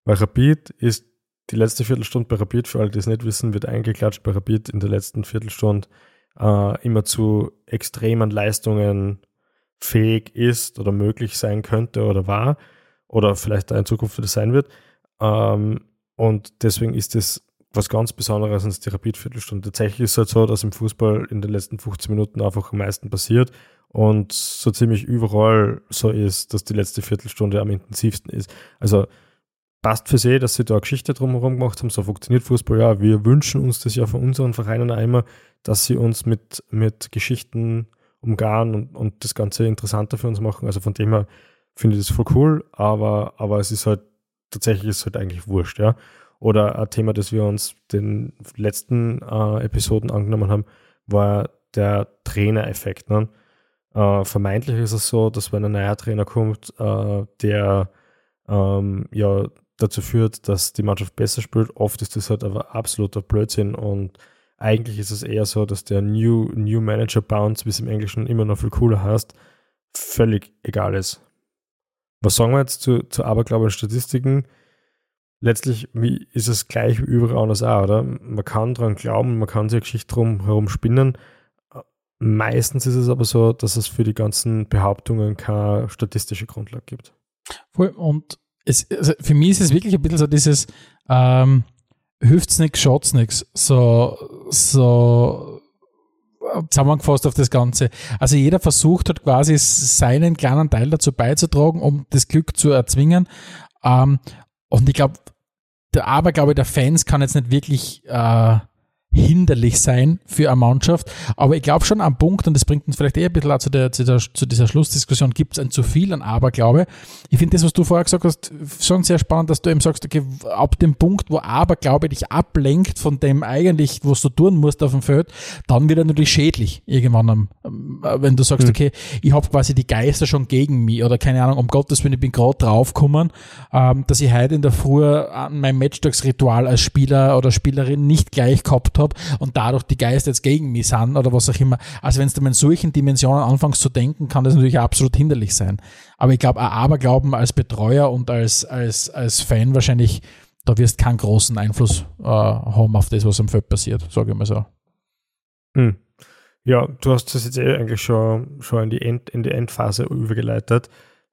Weil Rapid ist die letzte Viertelstunde bei Rapid, für alle, die es nicht wissen, wird eingeklatscht bei Rapid in der letzten Viertelstunde äh, immer zu extremen Leistungen fähig ist oder möglich sein könnte oder war oder vielleicht in Zukunft wieder sein wird. Ähm, und deswegen ist das was ganz Besonderes als die Rapid-Viertelstunde. Tatsächlich ist es halt so, dass im Fußball in den letzten 15 Minuten einfach am meisten passiert und so ziemlich überall so ist, dass die letzte Viertelstunde am intensivsten ist. Also passt für sie, dass sie da Geschichte drumherum gemacht haben. So funktioniert Fußball. Ja, wir wünschen uns das ja von unseren Vereinen immer, dass sie uns mit, mit Geschichten umgarnen und, und das Ganze interessanter für uns machen. Also von dem her finde ich das voll cool, aber, aber es ist halt, tatsächlich ist halt eigentlich wurscht, ja. Oder ein Thema, das wir uns den letzten äh, Episoden angenommen haben, war der Trainereffekt. Ne? Äh, vermeintlich ist es so, dass wenn ein neuer Trainer kommt, äh, der ähm, ja dazu führt, dass die Mannschaft besser spielt. Oft ist das halt aber absoluter Blödsinn und eigentlich ist es eher so, dass der New, New Manager Bounce, wie es im Englischen immer noch viel cooler heißt, völlig egal ist. Was sagen wir jetzt zu, zu Aberglaube und Statistiken? Letztlich ist es gleich wie überall anders auch, oder? Man kann daran glauben, man kann sich eine Geschichte drum herum spinnen, Meistens ist es aber so, dass es für die ganzen Behauptungen keine statistische Grundlage gibt. Voll. Und es, also für mich ist es wirklich ein bisschen so dieses ähm, hilft's nix, schaut's nix. So, so zusammengefasst auf das Ganze. Also jeder versucht hat quasi seinen kleinen Teil dazu beizutragen, um das Glück zu erzwingen. Ähm, und ich glaube, der Aberglaube der Fans kann jetzt nicht wirklich äh, hinderlich sein für eine Mannschaft. Aber ich glaube schon am Punkt, und das bringt uns vielleicht eher ein bisschen auch zu, der, zu, der, zu dieser Schlussdiskussion, gibt es ein zu viel an Aberglaube. Ich finde das, was du vorher gesagt hast, schon sehr spannend, dass du eben sagst, okay, ab dem Punkt, wo Aberglaube dich ablenkt von dem eigentlich, was du tun musst auf dem Feld, dann wird er natürlich schädlich irgendwann, am, wenn du sagst, mhm. okay, ich habe quasi die Geister schon gegen mich oder keine Ahnung, um Gottes Willen, ich bin gerade draufgekommen, ähm, dass ich heute in der Früh an meinem Matchtagsritual als Spieler oder Spielerin nicht gleich gehabt habe habe und dadurch die Geister jetzt gegen mich sind oder was auch immer. Also wenn du in solchen Dimensionen anfängst zu denken, kann das natürlich absolut hinderlich sein. Aber ich glaube, Aberglauben als Betreuer und als, als, als Fan wahrscheinlich, da wirst keinen großen Einfluss äh, haben auf das, was am Feld passiert, sage ich mal so. Hm. Ja, du hast das jetzt eh eigentlich schon, schon in, die End, in die Endphase übergeleitet.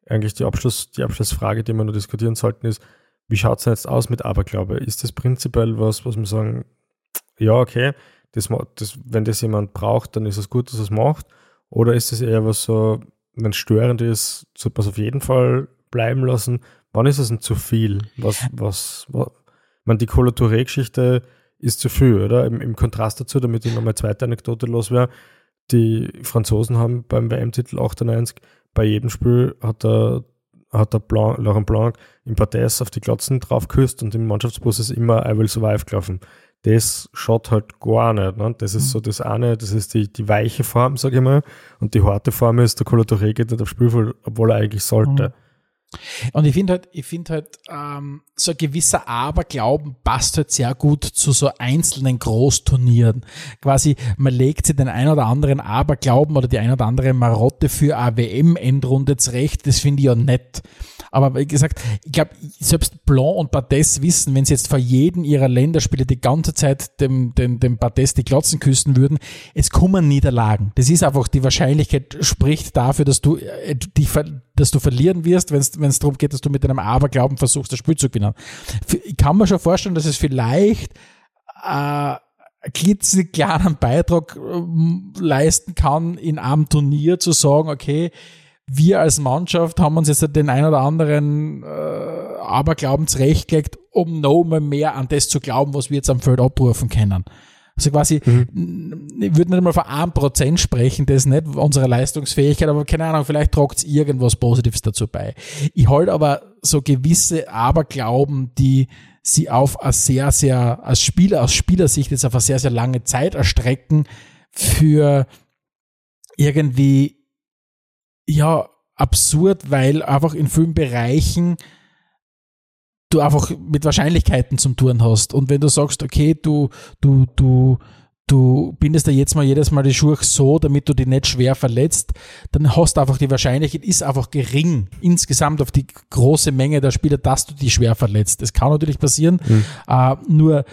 Eigentlich die, Abschluss, die Abschlussfrage, die wir nur diskutieren sollten, ist, wie schaut es jetzt aus mit Aberglaube? Ist das prinzipiell was, was man sagen, ja, okay, das, das, wenn das jemand braucht, dann ist es gut, dass es macht. Oder ist es eher was so, wenn es störend ist, sollte man es auf jeden Fall bleiben lassen. Wann ist es denn zu viel? Was, was, was man, die Kolotouré-Geschichte ist zu viel, oder? Im, Im, Kontrast dazu, damit ich nochmal zweite Anekdote los wäre. Die Franzosen haben beim WM-Titel 98 bei jedem Spiel hat der, hat der Blanc, Laurent Blanc im Parterre auf die Glotzen drauf geküsst und im Mannschaftsbus ist immer I will survive gelaufen das schaut halt gar nicht. Ne? Das ist so das eine, das ist die, die weiche Form, sage ich mal, und die harte Form ist, der Kolotoré geht nicht auf Spielfeld, obwohl er eigentlich sollte. Und ich finde halt, ich finde halt, ähm, so ein gewisser Aberglauben passt halt sehr gut zu so einzelnen Großturnieren. Quasi, man legt sich den ein oder anderen Aberglauben oder die ein oder andere Marotte für AWM-Endrunde zurecht. Das finde ich ja nett. Aber wie gesagt, ich glaube, selbst Blanc und Bartes wissen, wenn sie jetzt vor jedem ihrer Länderspiele die ganze Zeit dem, dem, dem Bartes die Klotzen küssen würden, es kommen Niederlagen. Das ist einfach, die Wahrscheinlichkeit spricht dafür, dass du, äh, die, dass du verlieren wirst, wenn es darum geht, dass du mit einem Aberglauben versuchst, das Spiel zu gewinnen. Ich kann mir schon vorstellen, dass es vielleicht äh, klitzekleinen Beitrag äh, leisten kann, in einem Turnier zu sagen, okay, wir als Mannschaft haben uns jetzt den ein oder anderen äh, Aberglauben zurechtgelegt, um noch mal mehr an das zu glauben, was wir jetzt am Feld abrufen können. Also quasi, mhm. ich würde nicht mal von einem Prozent sprechen, das ist nicht unsere Leistungsfähigkeit, aber keine Ahnung, vielleicht tragt es irgendwas Positives dazu bei. Ich halte aber so gewisse Aberglauben, die sie auf eine sehr, sehr, als Spieler, aus Spielersicht jetzt auf eine sehr, sehr lange Zeit erstrecken, für irgendwie ja, absurd, weil einfach in vielen Bereichen du einfach mit Wahrscheinlichkeiten zum Tun hast. Und wenn du sagst, okay, du, du, du, du bindest da jetzt mal jedes Mal die Schuhe so, damit du die nicht schwer verletzt, dann hast du einfach die Wahrscheinlichkeit, ist einfach gering insgesamt auf die große Menge der Spieler, dass du die schwer verletzt. Das kann natürlich passieren. Mhm. Uh, nur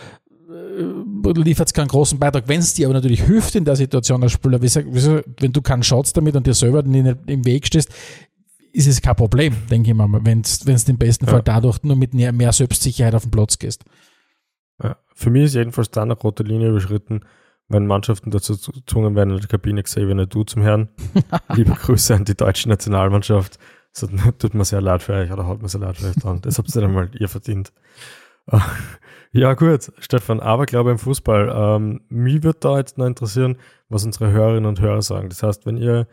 liefert es keinen großen Beitrag. Wenn es dir aber natürlich hilft in der Situation als Spieler, wenn du keinen Schatz damit und dir selber nicht im Weg stehst, ist es kein Problem, denke ich mal, wenn du im besten ja. Fall dadurch nur mit mehr Selbstsicherheit auf den Platz gehst. Ja. Für mich ist jedenfalls da eine rote Linie überschritten, wenn Mannschaften dazu gezwungen werden, in der Kabine Xavier nicht du zum Herrn. Liebe Grüße an die deutsche Nationalmannschaft. So, tut mir sehr leid für euch oder hat mir sehr leid für euch dran. Das habt ihr dann mal ihr verdient. Ja, gut, Stefan, aber glaube im Fußball. Ähm, mich würde da jetzt noch interessieren, was unsere Hörerinnen und Hörer sagen. Das heißt, wenn ihr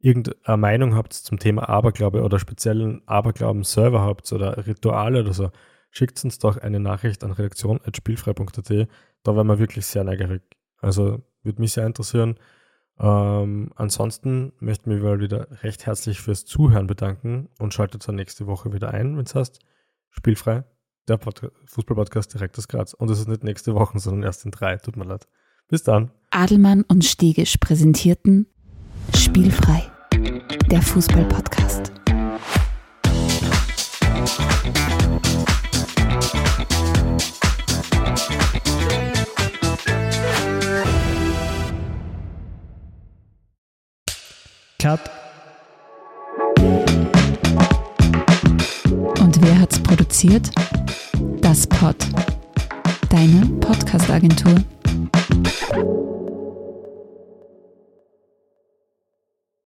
irgendeine Meinung habt zum Thema Aberglaube oder speziellen Aberglauben-Server habt oder Rituale oder so, schickt uns doch eine Nachricht an redaktion.spielfrei.at. Da wären wir wirklich sehr neugierig. Also würde mich sehr interessieren. Ähm, ansonsten möchte ich mich mal wieder recht herzlich fürs Zuhören bedanken und schaltet dann nächste Woche wieder ein, wenn es heißt Spielfrei, der Fußballpodcast direkt aus Graz. Und es ist nicht nächste Woche, sondern erst in drei. Tut mir leid. Bis dann. Adelmann und Stegisch präsentierten Spielfrei, der Fußballpodcast. Cut. Und wer hat's produziert? Das Pod. Deine Podcast-Agentur.